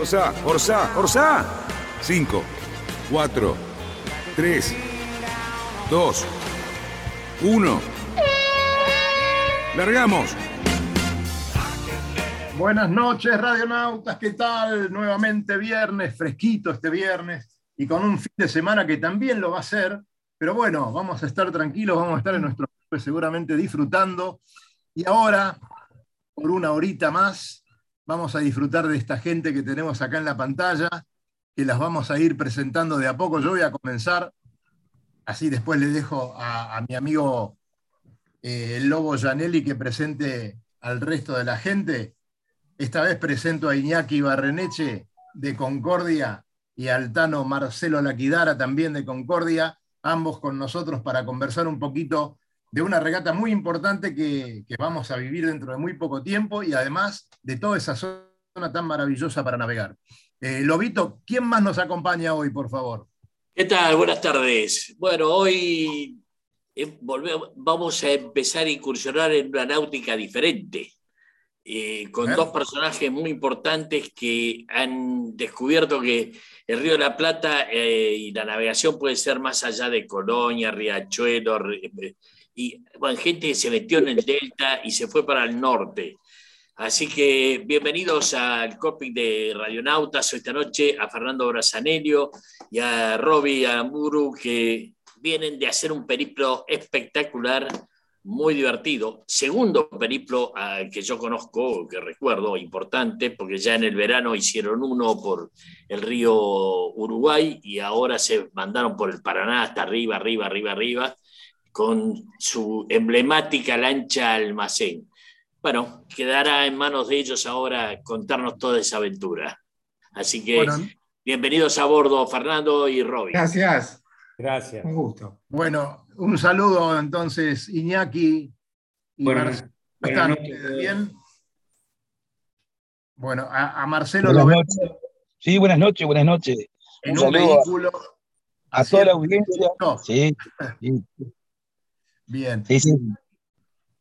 Orsa, Orsa, Orsa. 5, 4, 3, 2, 1. Largamos. Buenas noches, radionautas, ¿qué tal? Nuevamente viernes, fresquito este viernes y con un fin de semana que también lo va a ser, pero bueno, vamos a estar tranquilos, vamos a estar en nuestro seguramente disfrutando. Y ahora, por una horita más, vamos a disfrutar de esta gente que tenemos acá en la pantalla, que las vamos a ir presentando de a poco. Yo voy a comenzar, así después le dejo a, mi amigo eh, el Lobo Janelli que presente al resto de la gente. Esta vez presento a Iñaki Barreneche de Concordia y a Altano Marcelo Laquidara también de Concordia, ambos con nosotros para conversar un poquito de una regata muy importante que, vamos a vivir dentro de muy poco tiempo y además de toda esa zona tan maravillosa para navegar. Eh, Lobito, ¿quién más nos acompaña hoy, por favor? ¿Qué tal? Buenas tardes. Bueno, hoy eh, vamos a empezar a incursionar en una náutica diferente. Eh, con dos personajes muy importantes que han descubierto que el Río de la Plata eh, y la navegación puede ser más allá de Colonia, Riachuelo, eh, y bueno, gente que se metió en el delta y se fue para el norte. Así que bienvenidos al copy de Radionautas esta noche, a Fernando Brazanelio y a Robbie Amuru, que vienen de hacer un periplo espectacular muy divertido. Segundo periplo que yo conozco, que recuerdo, importante, porque ya en el verano hicieron uno por el río Uruguay y ahora se mandaron por el Paraná hasta arriba, arriba, arriba, arriba, con su emblemática lancha almacén. Bueno, quedará en manos de ellos ahora contarnos toda esa aventura. Así que bienvenidos a bordo, Fernando y Robin. Gracias. Gracias. Un gusto. Bueno, un saludo entonces, Iñaki. Y bueno, ¿Están bien? Bueno, a, Marcelo buenas noches. Sí, buenas noches, buenas noches. En un, vehículo. A, toda la audiencia. Sí, Bien. Sí, sí.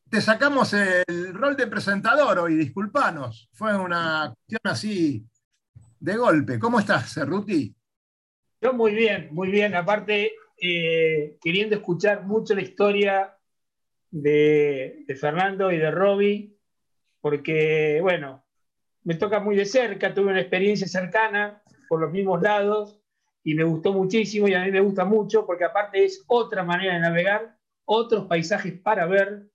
Te sacamos el rol de presentador hoy, disculpanos. Fue una cuestión así de golpe. ¿Cómo estás, Cerruti? Yo muy bien, muy bien. Aparte, eh, queriendo escuchar mucho la historia de, Fernando y de Robbie, porque, bueno, me toca muy de cerca, tuve una experiencia cercana por los mismos lados y me gustó muchísimo y a mí me gusta mucho porque aparte es otra manera de navegar, otros paisajes para ver,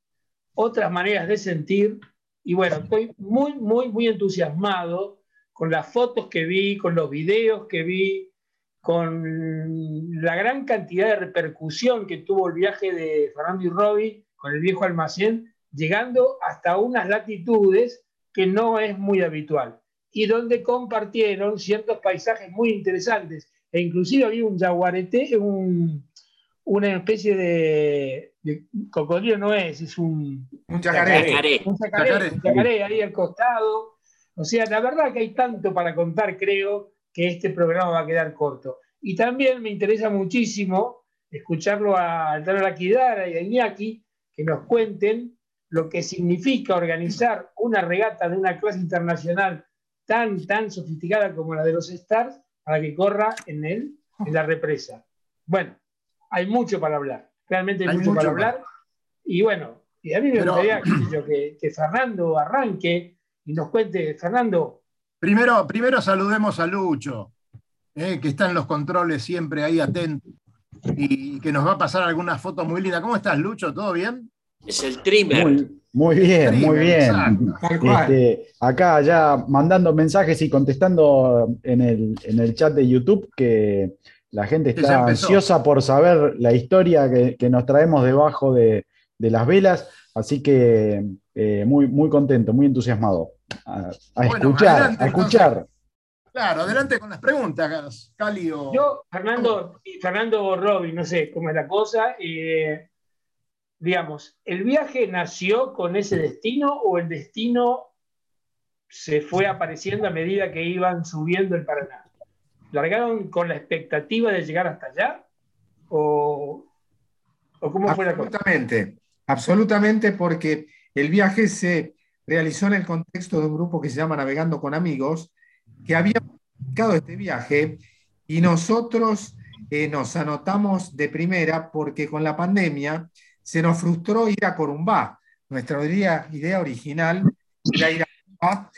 otras maneras de sentir y bueno, estoy muy, muy, muy entusiasmado con las fotos que vi, con los videos que vi, con la gran cantidad de repercusión que tuvo el viaje de Fernando y Robbie con el viejo almacén, llegando hasta unas latitudes que no es muy habitual y donde compartieron ciertos paisajes muy interesantes. E inclusive había un jaguarete, un, una especie de, cocodrilo no es, es un, un chacaré, un chacaré, un chacaré ahí al costado. O sea, la verdad que hay tanto para contar, creo, que este programa va a quedar corto. Y también me interesa muchísimo escucharlo a Altano Laquidara y a Iñaki que nos cuenten lo que significa organizar una regata de una clase internacional tan, tan sofisticada como la de los Stars para que corra en, él, en la represa. Bueno, hay mucho para hablar, realmente hay, mucho, para hablar. Y bueno, y a mí me gustaría que, que Fernando arranque y nos cuente, Fernando, Primero, primero saludemos a Lucho, eh, que está en los controles siempre ahí atento y que nos va a pasar algunas fotos muy lindas. ¿Cómo estás, Lucho? ¿Todo bien? Es el trimmer. Muy, bien, muy bien. Este, acá ya mandando mensajes y contestando en el, chat de YouTube que la gente está ansiosa por saber la historia que, nos traemos debajo de, las velas, así que eh, muy, muy contento, muy entusiasmado a, escuchar, a escuchar. Claro, adelante con las preguntas, Cali Yo, Fernando, Fernando Robin, no sé cómo es la cosa. Eh, digamos, ¿el viaje nació con ese destino o el destino se fue apareciendo a medida que iban subiendo el Paraná? ¿Largaron con la expectativa de llegar hasta allá? ¿O, cómo fue la cosa? Absolutamente, absolutamente, porque el viaje se realizó en el contexto de un grupo que se llama Navegando con Amigos, que había publicado este viaje y nosotros eh, nos anotamos de primera porque con la pandemia se nos frustró ir a Corumbá. Nuestra idea, original era ir a Corumbá.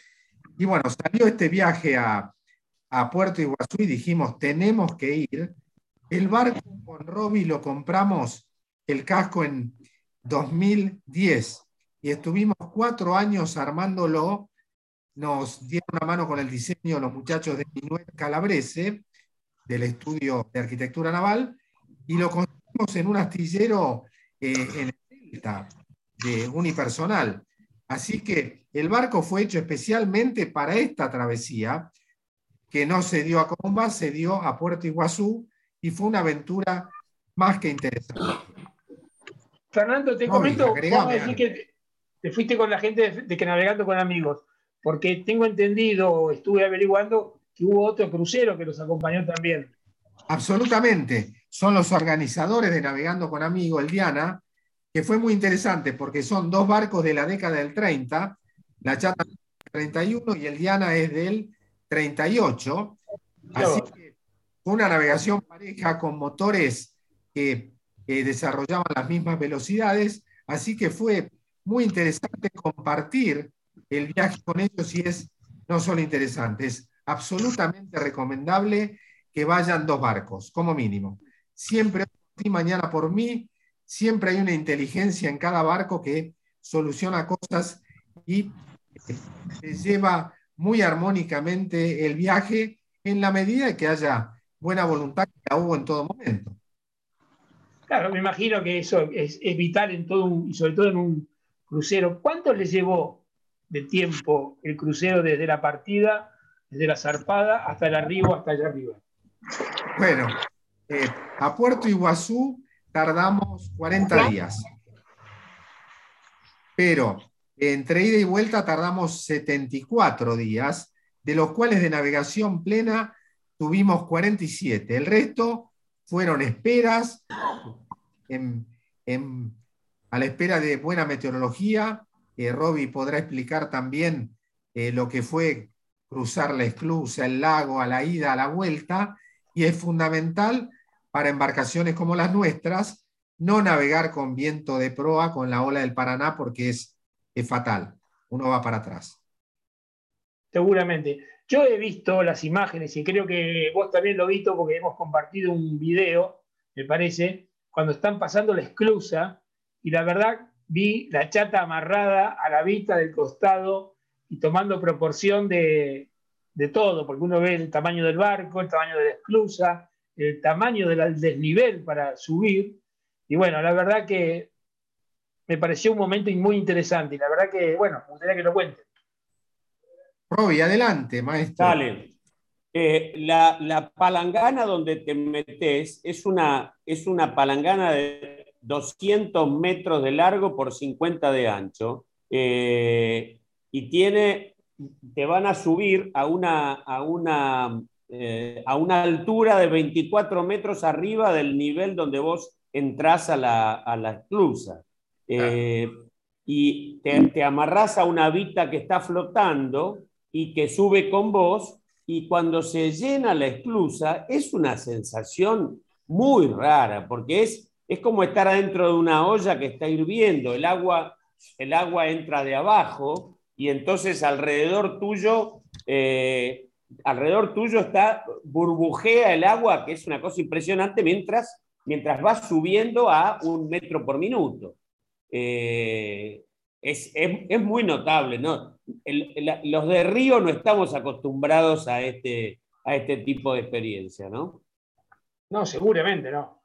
Y bueno, salió este viaje a, a Puerto Iguazú y dijimos, tenemos que ir. El barco con Robbie lo compramos, el casco en 2010 y estuvimos cuatro años armándolo. Nos dieron una mano con el diseño los muchachos de Minuet Calabrese, del estudio de arquitectura naval, y lo construimos en un astillero eh, en el Delta de unipersonal. Así que el barco fue hecho especialmente para esta travesía, que no se dio a Comba, se dio a Puerto Iguazú y fue una aventura más que interesante. Fernando, te comento, vamos a decir que te fuiste con la gente de, que navegando con amigos, porque tengo entendido, estuve averiguando que hubo otro crucero que los acompañó también. Absolutamente, son los organizadores de Navegando con Amigos, el Diana, que fue muy interesante porque son dos barcos de la década del 30, la Chata 31 y el Diana es del 38. Así que fue una navegación pareja con motores que desarrollaban las mismas velocidades, así que fue muy interesante compartir el viaje con ellos y es no solo interesante, es absolutamente recomendable que vayan dos barcos, como mínimo. Siempre y mañana por mí, siempre hay una inteligencia en cada barco que soluciona cosas y se lleva muy armónicamente el viaje en la medida que haya buena voluntad que la hubo en todo momento. Claro, me imagino que eso es, vital en todo y sobre todo en un crucero. ¿Cuánto le llevó de tiempo el crucero desde la partida, desde la zarpada hasta el arribo, hasta allá arriba? Bueno, eh, a Puerto Iguazú tardamos 40 días. Pero entre ida y vuelta tardamos 74 días, de los cuales de navegación plena tuvimos 47. El resto fueron esperas en, a la espera de buena meteorología. Eh, Robbie podrá explicar también eh, lo que fue cruzar la esclusa, el lago, a la ida, a la vuelta, y es fundamental para embarcaciones como las nuestras no navegar con viento de proa, con la ola del Paraná, porque es, es fatal, uno va para atrás. Seguramente. Yo he visto las imágenes y creo que vos también lo has visto porque hemos compartido un video, me parece, cuando están pasando la esclusa y la verdad vi la chata amarrada a la vista del costado y tomando proporción de, todo, porque uno ve el tamaño del barco, el tamaño de la esclusa, el tamaño del desnivel para subir. Y bueno, la verdad que me pareció un momento muy interesante y la verdad que, bueno, me gustaría que lo cuenten. Roby, adelante, maestro. Dale. Eh, la, palangana donde te metes es una, es una palangana de 200 metros de largo por 50 de ancho. Eh, y tiene, te van a subir a una, a una, eh, a una altura de 24 metros arriba del nivel donde vos entras a la, a la esclusa. Eh, y te, te amarras a una vita que está flotando y que sube con vos, y cuando se llena la esclusa es una sensación muy rara, porque es es como estar adentro de una olla que está hirviendo, el agua, el agua entra de abajo y entonces alrededor tuyo, eh, alrededor tuyo está, burbujea el agua, que es una cosa impresionante, mientras, mientras va subiendo a un metro por minuto. Eh, es, muy notable, ¿no? los de Río no estamos acostumbrados a este, a este tipo de experiencia, ¿no? No, seguramente no.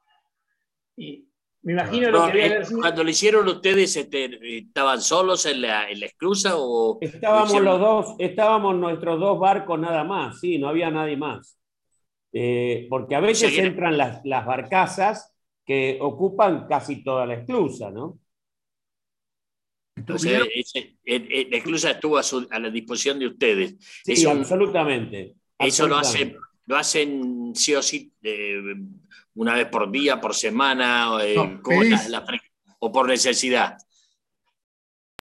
Y Me imagino lo que eh, Cuando lo hicieron ustedes, este, ¿estaban solos en la, en la esclusa o...? Estábamos los dos, estábamos nuestros dos barcos nada más, sí, no había nadie más. Eh, porque a veces entran las, las barcazas que ocupan casi toda la esclusa, ¿no? Entonces, la esclusa estuvo a, la disposición de ustedes. Sí, absolutamente. Eso lo hacen, lo hacen sí o sí eh, una vez por día, por semana, eh, o por necesidad.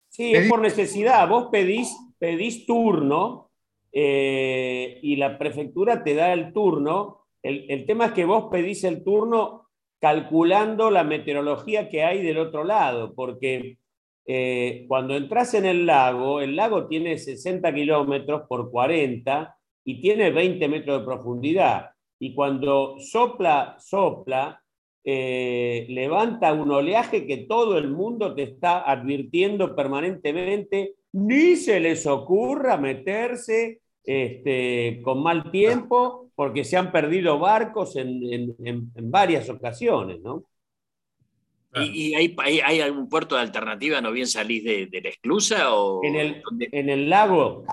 Sí, es por necesidad. Vos pedís, pedís turno eh, y la prefectura te da el turno. El, el tema es que vos pedís el turno calculando la meteorología que hay del otro lado, porque eh, cuando entras en el lago, el lago tiene 60 kilómetros por 40 y tiene 20 metros de profundidad. Y cuando sopla, sopla, eh, levanta un oleaje que todo el mundo te está advirtiendo permanentemente, ni se les ocurra meterse este, con mal tiempo, porque se han perdido barcos en, en varias ocasiones, ¿no? ¿Y, hay, hay, algún puerto de alternativa? ¿No bien salís de, la esclusa? O... En, el, en el lago.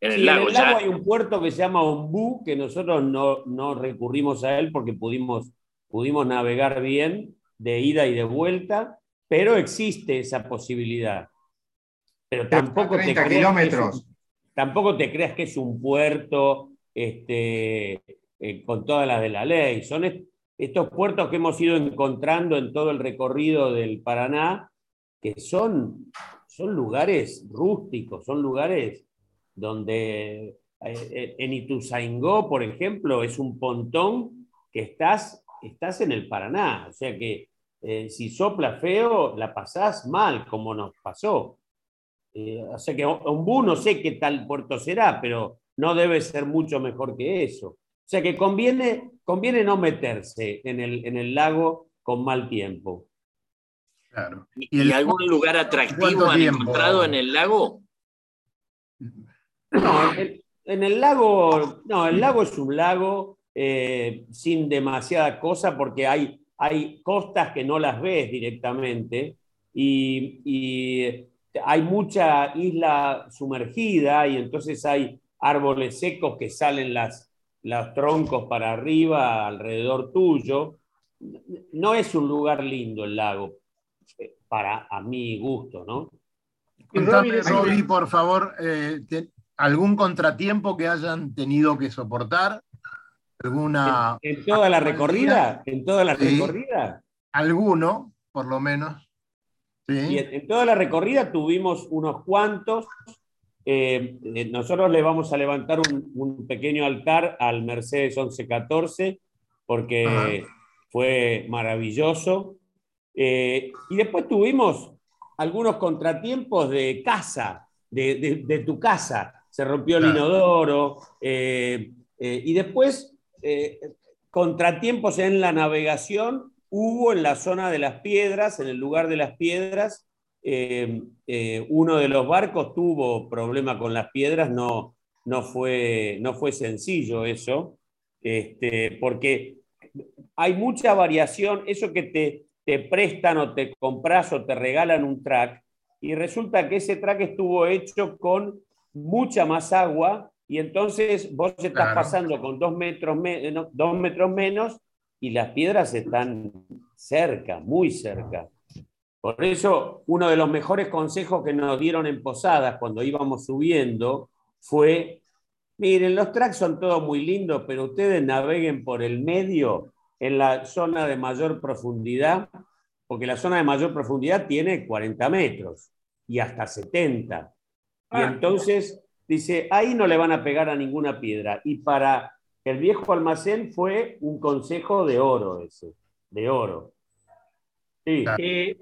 En el, lago, hay un puerto que se llama Ombú, que nosotros no, no recurrimos a él porque pudimos, pudimos navegar bien de ida y de vuelta, pero existe esa posibilidad. Pero tampoco te, kilómetros. tampoco te creas que es un puerto este, eh, con todas las de la ley. Son estos puertos que hemos ido encontrando en todo el recorrido del Paraná, que son, son lugares rústicos, son lugares donde eh, eh, en Ituzaingó, por ejemplo, es un pontón que estás, estás en el Paraná, o sea que eh, si sopla feo, la pasás mal, como nos pasó. o sea que Ombú no sé qué tal puerto será, pero no debe ser mucho mejor que eso. O sea que conviene, conviene no meterse en el, en el lago con mal tiempo. Claro. ¿Y, algún lugar atractivo han encontrado en el lago? No, en, el lago, no, el lago es un lago eh, sin demasiada cosa porque hay, hay costas que no las ves directamente y, y hay mucha isla sumergida y entonces hay árboles secos que salen las, los troncos para arriba, alrededor tuyo. No es un lugar lindo el lago, eh, para a mi gusto, ¿no? Robbie, por favor, eh, ¿algún contratiempo que hayan tenido que soportar? ¿Alguna ¿En, toda la recorrida? ¿En toda la recorrida? Alguno, por lo menos. Sí. en toda la recorrida tuvimos unos cuantos eh, eh, nosotros le vamos a levantar un, pequeño altar al Mercedes 1114 porque fue maravilloso. Eh, y después tuvimos algunos contratiempos de casa, de, tu casa. Se rompió el inodoro. y después contratiempos en la navegación hubo en la zona de las piedras, en el lugar de las piedras, eh, eh, uno de los barcos tuvo problema con las piedras, no, no, fue, no fue sencillo eso, este, porque hay mucha variación, eso que te, te prestan o te compras o te regalan un track, y resulta que ese track estuvo hecho con mucha más agua, y entonces vos estás pasando con dos metros, dos metros menos y las piedras están cerca, muy cerca. Por eso, uno de los mejores consejos que nos dieron en Posadas cuando íbamos subiendo fue, miren, los tracks son todos muy lindos, pero ustedes naveguen por el medio en la zona de mayor profundidad, porque la zona de mayor profundidad tiene 40 metros y hasta 70. Y ah. entonces dice, ahí no le van a pegar a ninguna piedra. Y para el viejo almacén fue un consejo de oro ese, de oro. Sí. Eh,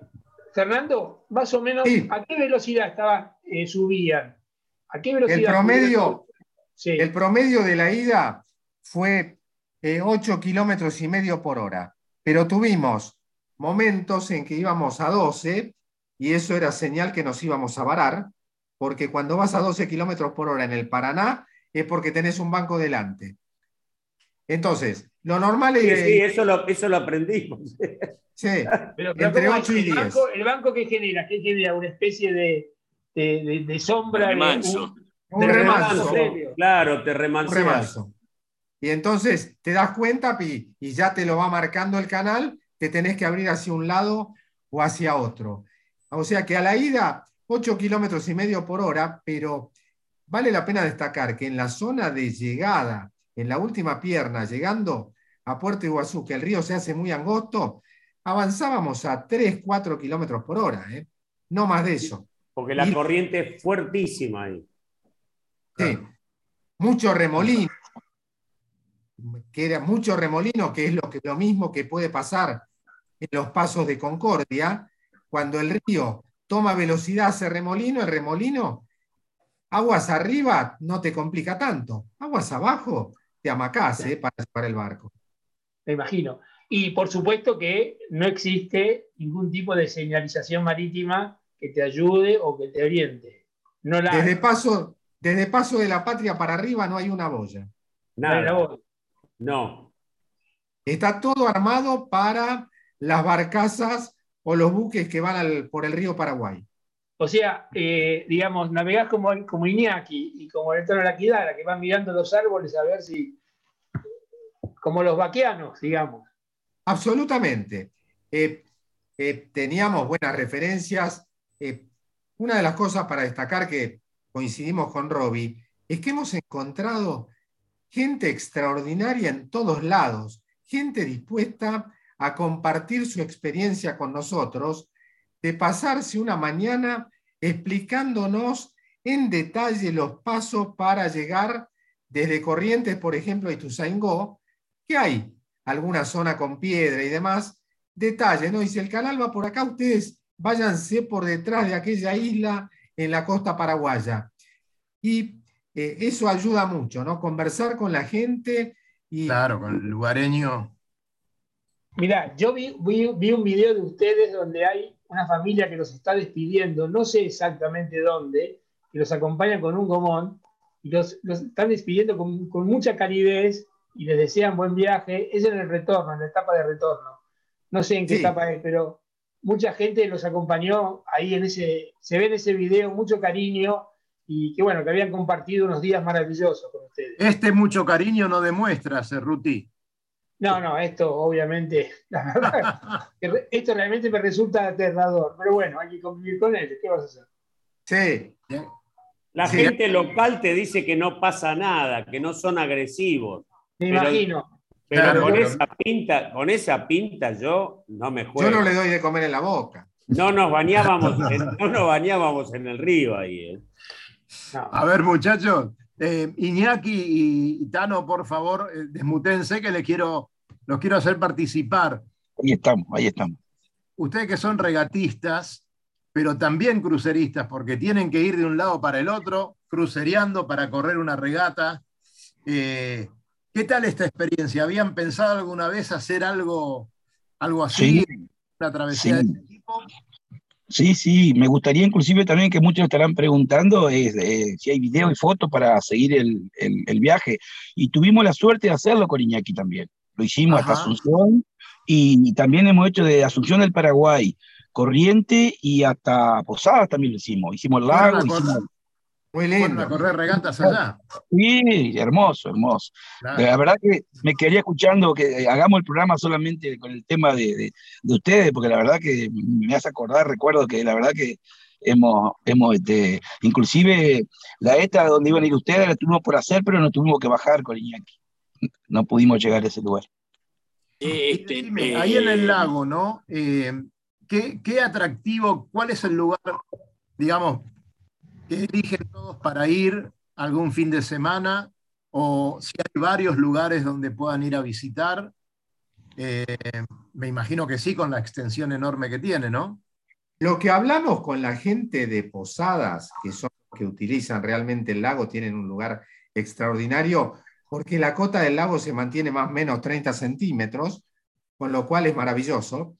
Fernando, más o menos, ¿a qué velocidad estaba, eh, subían? ¿A qué velocidad? El promedio, el promedio de la ida fue 8 eh, kilómetros y medio por hora, pero tuvimos momentos en que íbamos a 12 y eso era señal que nos íbamos a varar, porque cuando vas a 12 kilómetros por hora en el Paraná es porque tenés un banco delante. Entonces, Lo normal es. Sí, eso, lo, eso lo aprendimos. Sí, pero, entre 8 y 10. El banco, que genera, ¿qué genera? Una especie de, de, de, sombra. Remanso. Un, un remanso. Claro, te remanso. Y entonces te das cuenta y, y ya te lo va marcando el canal, te tenés que abrir hacia un lado o hacia otro. O sea que a la ida, 8 kilómetros y medio por hora, pero vale la pena destacar que en la zona de llegada, en la última pierna, llegando a Puerto Iguazú, que el río se hace muy angosto, avanzábamos a 3, 4 kilómetros por hora, ¿eh? no más de eso. Porque la corriente es fuertísima ahí. Sí, mucho remolino, que era mucho remolino, que es lo, que, lo mismo que puede pasar en los pasos de Concordia, cuando el río toma velocidad hace remolino, el remolino, aguas arriba no te complica tanto, aguas abajo te amacás ¿eh? para llevar el barco. Me imagino. Y por supuesto que no existe ningún tipo de señalización marítima que te ayude o que te oriente. No desde, paso, desde paso de la patria para arriba no hay una boya. Nada. No. Está todo armado para las barcazas o los buques que van por el río Paraguay. O sea, eh, digamos, navegás como, como Iñaki y como el de la Quidara, que van mirando los árboles a ver si. como los vaqueanos, digamos. Absolutamente. Eh, eh, teníamos buenas referencias. una de las cosas para destacar que coincidimos con Robbie es que hemos encontrado gente extraordinaria en todos lados, gente dispuesta a compartir su experiencia con nosotros, de pasarse una mañana explicándonos en detalle los pasos para llegar desde Corrientes, por ejemplo, a Ituzaingó, que hay alguna zona con piedra y demás, detalle, ¿no? Y si el canal va por acá, ustedes váyanse por detrás de aquella isla en la costa paraguaya. Y eh, eso ayuda mucho, ¿no? Conversar con la gente y... Claro, con el lugareño. Mira, yo vi, un video de ustedes donde hay una familia que los está despidiendo, no sé exactamente dónde, que los acompaña con un gomón y los, están despidiendo con, mucha calidez y les desean buen viaje. Es en el retorno, en la etapa de retorno. No sé en qué etapa es, pero mucha gente los acompañó ahí en ese, se ve en ese video mucho cariño y que bueno, que habían compartido unos días maravillosos con ustedes. Este mucho cariño no demuestra, Cerruti. No, no, esto obviamente, la verdad, esto realmente me resulta aterrador, pero bueno, hay que convivir con él, ¿qué vas a hacer? Sí. La gente local te dice que no pasa nada, que no son agresivos. Me imagino. Pero con, Esa pinta, con esa pinta yo no me juego. Yo no le doy de comer en la boca. No nos bañábamos, en, no nos bañábamos en el río ahí. ¿eh? A ver, muchachos, eh, Iñaki y Tano, por favor, eh, desmutense que les quiero, los quiero hacer participar. Ahí estamos, ahí estamos. Ustedes que son regatistas, pero también cruceristas, porque tienen que ir de un lado para el otro, crucereando para correr una regata. Eh, ¿Qué tal esta experiencia? ¿Habían pensado alguna vez hacer algo, algo así? Una travesía de este tipo. Sí, sí, me gustaría inclusive también que muchos estarán preguntando eh, si hay video y fotos para seguir el, viaje. Y tuvimos la suerte de hacerlo con Iñaki también. Lo hicimos hasta Asunción y, también hemos hecho de Asunción del Paraguay, Corriente y hasta Posadas también lo hicimos. Hicimos el lago, hicimos... Muy lindo. correr regatas allá. Sí, hermoso, hermoso. La verdad que me quedaría escuchando que hagamos el programa solamente con el tema de, ustedes, porque la verdad que me hace acordar, recuerdo que la verdad que hemos, hemos este, inclusive la esta donde iban a ir ustedes la tuvimos por hacer, pero no tuvimos que bajar con Iñaki. No pudimos llegar a ese lugar. Este, ahí en el eh, lago, ¿no? Eh, ¿qué, ¿Qué atractivo, cuál es el lugar, digamos, que eligen todos para ir algún fin de semana o si hay varios lugares donde puedan ir a visitar. Eh, me imagino que sí, con la extensión enorme que tiene, ¿no? Lo que hablamos con la gente de Posadas, que son que utilizan realmente el lago, tienen un lugar extraordinario, porque la cota del lago se mantiene más o menos 30 centímetros, con lo cual es maravilloso.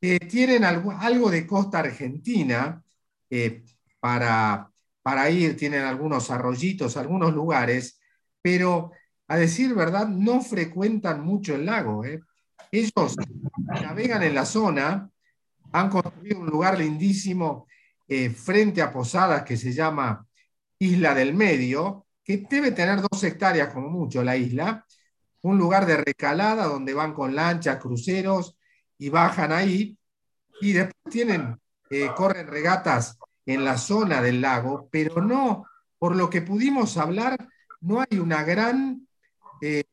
Eh, tienen algo, algo, de costa argentina eh, para para ir, tienen algunos arroyitos, algunos lugares, pero a decir verdad, no frecuentan mucho el lago. ¿eh? Ellos navegan en la zona, han construido un lugar lindísimo eh, frente a Posadas que se llama Isla del Medio, que debe tener dos hectáreas como mucho la isla, un lugar de recalada donde van con lanchas, cruceros y bajan ahí, y después tienen, eh, corren regatas en la zona del lago, pero no, por lo que pudimos hablar, no hay una gran eh,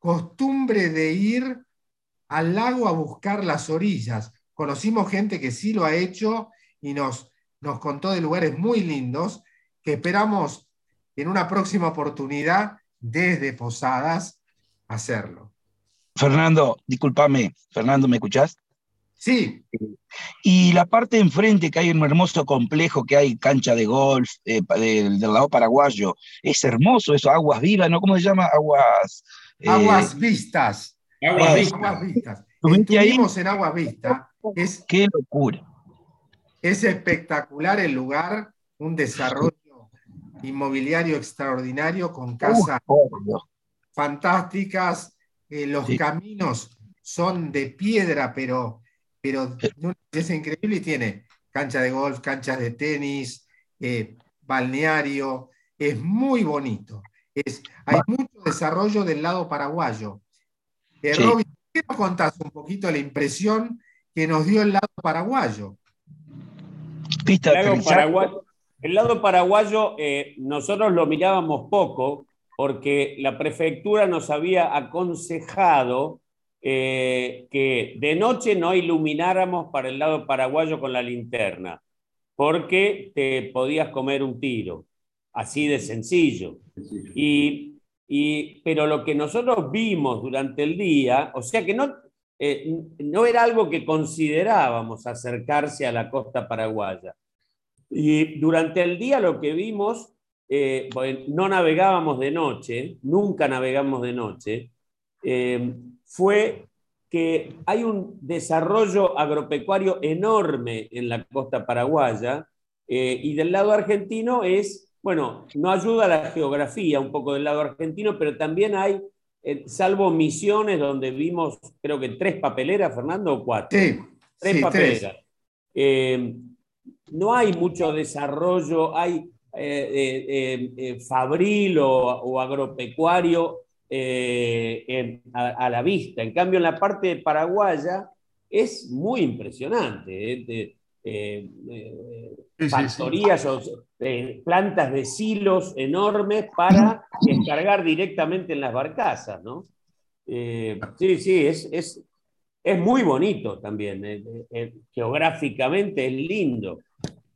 costumbre de ir al lago a buscar las orillas. Conocimos gente que sí lo ha hecho y nos, nos contó de lugares muy lindos que esperamos en una próxima oportunidad desde Posadas hacerlo. Fernando, discúlpame, Fernando, ¿me escuchás? Sí. Y la parte enfrente, que hay un hermoso complejo, que hay cancha de golf eh, del, lado paraguayo, es hermoso eso, aguas vivas, ¿no? ¿Cómo se llama? Aguas... Eh, aguas vistas. Aguas vistas. Estuvimos en Aguas Vistas. Es, Qué locura. Es espectacular el lugar, un desarrollo inmobiliario extraordinario con casas fantásticas, eh, los caminos son de piedra, pero pero es increíble y tiene cancha de golf, canchas de tenis, eh, balneario, es muy bonito. Es, hay mucho desarrollo del lado paraguayo. Eh, Robin, ¿qué nos contás un poquito la impresión que nos dio el lado paraguayo? el, lado paraguayo, eh, nosotros lo mirábamos poco porque la prefectura nos había aconsejado eh, que de noche no ilumináramos para el lado paraguayo con la linterna, porque te podías comer un tiro, así de sencillo. Y, pero lo que nosotros vimos durante el día, o sea que no, eh, no era algo que considerábamos acercarse a la costa paraguaya. Y durante el día lo que vimos, eh, no navegábamos de noche, nunca navegamos de noche, fue que hay un desarrollo agropecuario enorme en la costa paraguaya eh, y del lado argentino es, bueno, no ayuda a la geografía un poco del lado argentino, pero también hay, eh, salvo misiones donde vimos creo que tres papeleras, Fernando, o cuatro. Sí, tres papeleras. Eh, no hay mucho desarrollo, hay fabril o agropecuario eh, a, la vista. En cambio, en la parte paraguaya es muy impresionante. ¿eh? Eh, factorías o plantas de silos enormes para descargar directamente en las barcazas. ¿no? sí, sí, es, es, es, muy bonito también. geográficamente es lindo.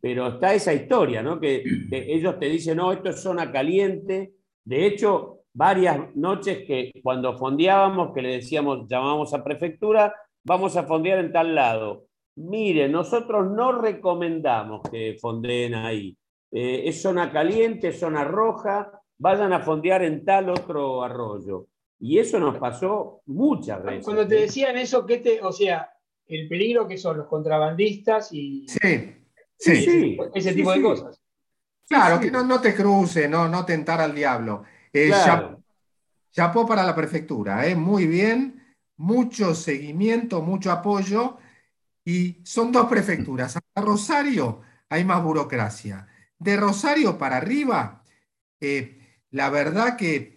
Pero está esa historia, ¿no? Que, que ellos te dicen, no, esto es zona caliente. De hecho, varias noches que cuando fondeábamos, que le decíamos, llamábamos a prefectura, vamos a fondear en tal lado. Mire, nosotros no recomendamos que fondeen ahí. Eh, es zona caliente, zona roja, vayan a fondear en tal otro arroyo. Y eso nos pasó muchas veces. Cuando te decían eso, ¿qué te, o sea, el peligro que son los contrabandistas y sí, sí, ese tipo de cosas? Claro, que no, no te cruce, no, no tentar al diablo. Eh, chapó para la prefectura, eh, muy bien, mucho seguimiento, mucho apoyo. Y son dos prefecturas. A Rosario hay más burocracia. De Rosario para arriba, eh, la verdad que...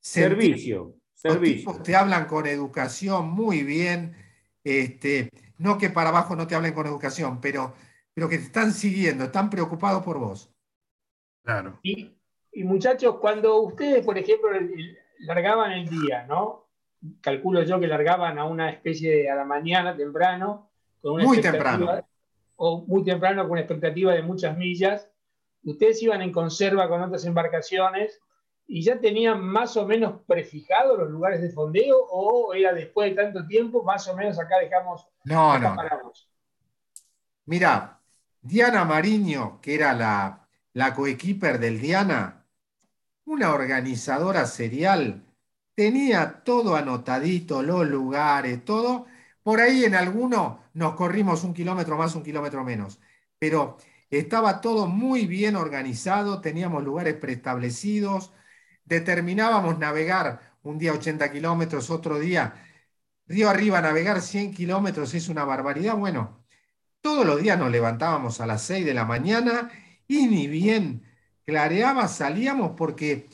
Servicio. servicio. Te hablan con educación muy bien. Este, no que para abajo no te hablen con educación, pero, pero que te están siguiendo, están preocupados por vos. Claro. Y muchachos, cuando ustedes, por ejemplo, largaban el día, ¿no? Calculo yo que largaban a una especie de a la mañana temprano, con una muy temprano. O muy temprano con una expectativa de muchas millas. Ustedes iban en conserva con otras embarcaciones y ya tenían más o menos prefijados los lugares de fondeo o era después de tanto tiempo, más o menos acá dejamos. No, no. Mira, Diana Mariño, que era la, la coequiper del Diana, una organizadora serial, tenía todo anotadito, los lugares, todo. Por ahí en alguno nos corrimos un kilómetro más, un kilómetro menos, pero estaba todo muy bien organizado, teníamos lugares preestablecidos, determinábamos navegar un día 80 kilómetros, otro día río arriba, navegar 100 kilómetros es una barbaridad. Bueno, todos los días nos levantábamos a las 6 de la mañana y ni bien clareaba salíamos porque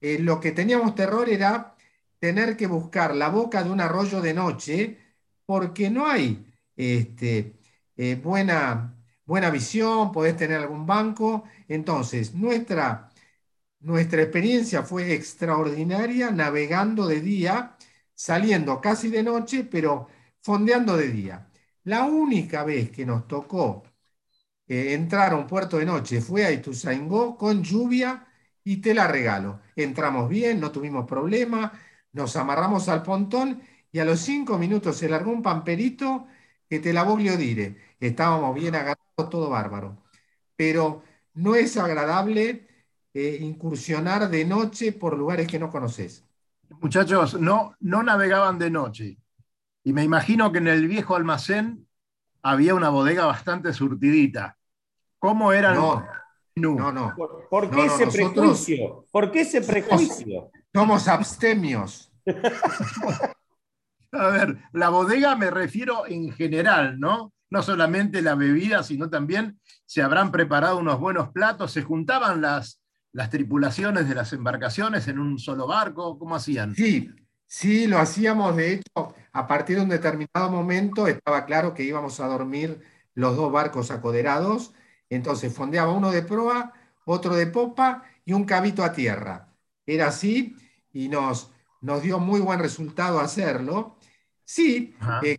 eh, lo que teníamos terror era tener que buscar la boca de un arroyo de noche porque no hay este, eh, buena, buena visión, podés tener algún banco. Entonces, nuestra, nuestra experiencia fue extraordinaria navegando de día, saliendo casi de noche, pero fondeando de día. La única vez que nos tocó eh, entrar a un puerto de noche fue a Ituzaingó con lluvia y te la regalo. Entramos bien, no tuvimos problema, nos amarramos al pontón y a los cinco minutos se largó un pamperito que te la voglio dire. Estábamos bien agarrados, todo bárbaro. Pero no es agradable eh, incursionar de noche por lugares que no conoces. Muchachos, no, no navegaban de noche. Y me imagino que en el viejo almacén había una bodega bastante surtidita. ¿Cómo era no, No, no. ¿Por, qué ese prejuicio? ¿Por qué ese prejuicio? Somos abstemios. A ver, la bodega me refiero en general, ¿no? No solamente la bebida, sino también se habrán preparado unos buenos platos, se juntaban las, las tripulaciones de las embarcaciones en un solo barco, ¿cómo hacían? Sí, sí, lo hacíamos, de hecho, a partir de un determinado momento estaba claro que íbamos a dormir los dos barcos acoderados, entonces fondeaba uno de proa, otro de popa y un cabito a tierra. Era así y nos, nos dio muy buen resultado hacerlo. Sí, eh,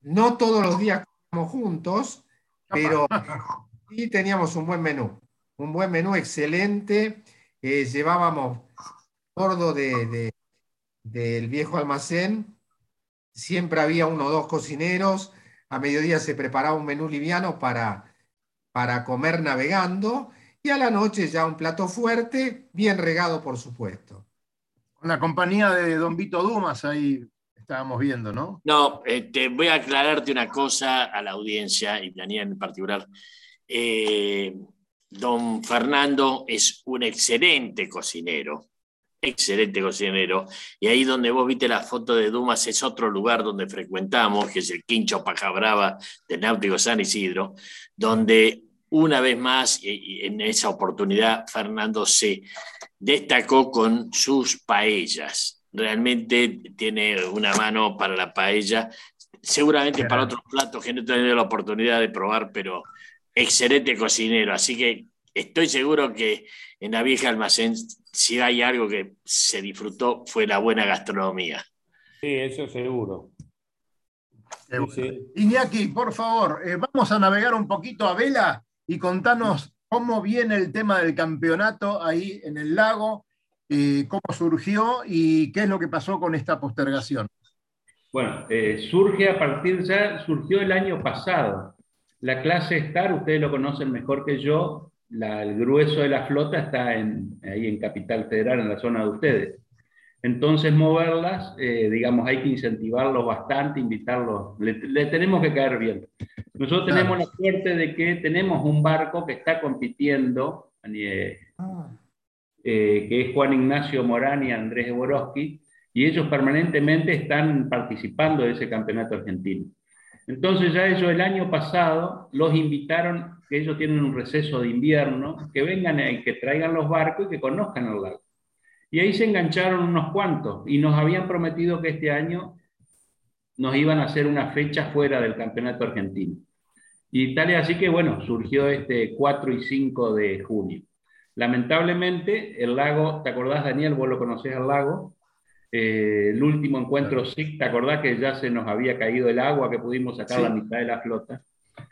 no todos los días comíamos juntos, pero sí teníamos un buen menú, un buen menú excelente. Eh, llevábamos gordo de, del viejo almacén, siempre había uno o dos cocineros, a mediodía se preparaba un menú liviano para, para comer navegando y a la noche ya un plato fuerte, bien regado por supuesto. Con la compañía de Don Vito Dumas ahí estábamos viendo, ¿no? No, te este, voy a aclararte una cosa a la audiencia y Daniel en particular. Eh, don Fernando es un excelente cocinero, excelente cocinero. Y ahí donde vos viste la foto de Dumas es otro lugar donde frecuentamos, que es el Quincho Pajabrava de Náutico San Isidro, donde una vez más, en esa oportunidad, Fernando se destacó con sus paellas realmente tiene una mano para la paella, seguramente para otros platos que no he tenido la oportunidad de probar, pero excelente cocinero. Así que estoy seguro que en la vieja almacén, si hay algo que se disfrutó, fue la buena gastronomía. Sí, eso seguro. Iñaki, por favor, eh, vamos a navegar un poquito a vela y contanos cómo viene el tema del campeonato ahí en el lago eh, cómo surgió y qué es lo que pasó con esta postergación. Bueno, eh, surge a partir ya, surgió el año pasado. La clase STAR, ustedes lo conocen mejor que yo, el grueso de la flota está en, ahí en Capital Federal, en la zona de ustedes. Entonces, moverlas, eh, digamos, hay que incentivarlos bastante, invitarlos, le, tenemos que caer bien. Nosotros tenemos la suerte de que tenemos un barco que está compitiendo ah. Eh, que es Juan Ignacio Morán y Andrés Borowski, y ellos permanentemente están participando de ese campeonato argentino. Entonces ya ellos el año pasado los invitaron, que ellos tienen un receso de invierno, que vengan y que traigan los barcos y que conozcan el lago. Y ahí se engancharon unos cuantos y nos habían prometido que este año nos iban a hacer una fecha fuera del campeonato argentino. Y tal y así que, bueno, surgió este 4 y 5 de junio. Lamentablemente, el lago, ¿te acordás, Daniel? Vos lo conocés al lago. Eh, el último encuentro sí, ¿te acordás que ya se nos había caído el agua, que pudimos sacar la mitad de la flota?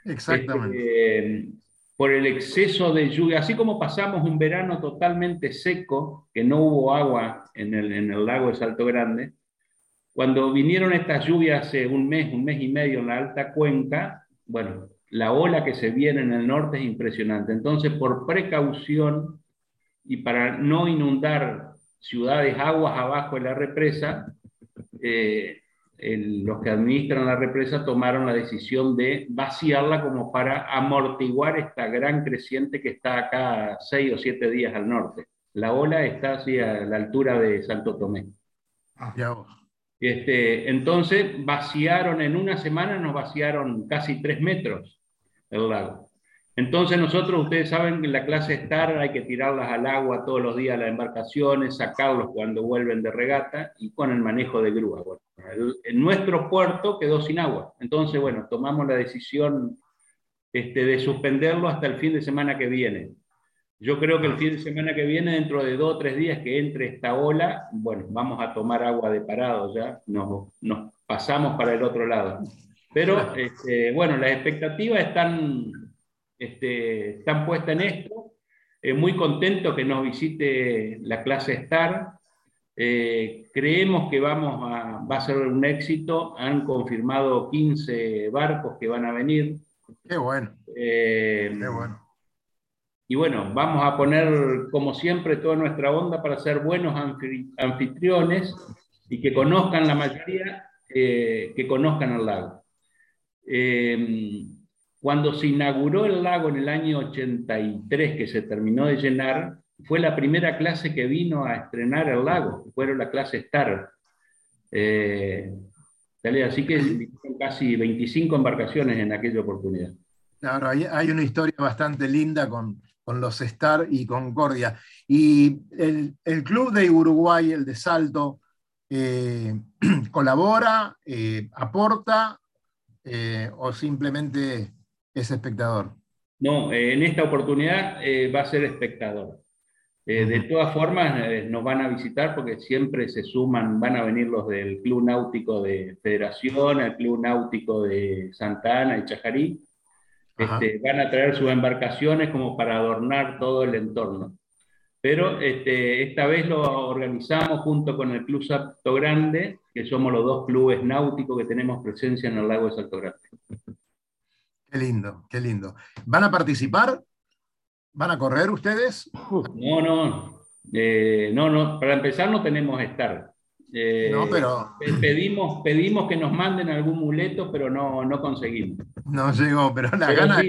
Exactamente. Este, por el exceso de lluvia, así como pasamos un verano totalmente seco, que no hubo agua en el, en el lago de Salto Grande, cuando vinieron estas lluvias hace un mes, un mes y medio en la alta cuenca, bueno, la ola que se viene en el norte es impresionante. Entonces, por precaución y para no inundar ciudades aguas abajo de la represa, eh, los que administran la represa tomaron la decisión de vaciarla como para amortiguar esta gran creciente que está acá seis o siete días al norte. La ola está así a la altura de Santo Tomé. Ah, este, entonces vaciaron, en una semana nos vaciaron casi tres metros el lago. Entonces nosotros, ustedes saben que en la clase Star hay que tirarlas al agua todos los días las embarcaciones, sacarlos cuando vuelven de regata y con el manejo de grúa. en nuestro puerto quedó sin agua. Entonces, bueno, tomamos la decisión este, de suspenderlo hasta el fin de semana que viene. Yo creo que el fin de semana que viene, dentro de dos o tres días que entre esta ola, bueno, vamos a tomar agua de parado ya, nos, nos pasamos para el otro lado. Pero, este, bueno, las expectativas están este, están puestas en esto. Eh, muy contento que nos visite la clase Star. Eh, creemos que vamos a, va a ser un éxito. Han confirmado 15 barcos que van a venir. Qué bueno. Eh, Qué bueno. Y bueno, vamos a poner, como siempre, toda nuestra onda para ser buenos anfitriones y que conozcan la mayoría, que conozcan el lago. Cuando se inauguró el lago en el año 83, que se terminó de llenar, fue la primera clase que vino a estrenar el lago, fueron la clase Star. Eh, así que casi 25 embarcaciones en aquella oportunidad. Claro, hay, una historia bastante linda con, los Star y Concordia. Y el, Club de Uruguay, el de Salto, eh, colabora, eh, aporta o simplemente es espectador. No, eh, en esta oportunidad eh, va a ser espectador. Eh, de todas formas, nos van a visitar porque siempre se suman, van a venir los del Club Náutico de Federación, el Club Náutico de Santa Ana y Chajarí. Este, van a traer sus embarcaciones como para adornar todo el entorno. Pero este, esta vez lo organizamos junto con el Club Salto Grande, que somos los dos clubes náuticos que tenemos presencia en el lago de Salto Grande. Qué lindo, qué lindo. ¿Van a participar? ¿Van a correr ustedes? No, no. Eh, no, no. Para empezar no tenemos estar. Eh, no, pero... Pedimos, pedimos que nos manden algún muleto, pero no, no conseguimos. No llegó, pero la gana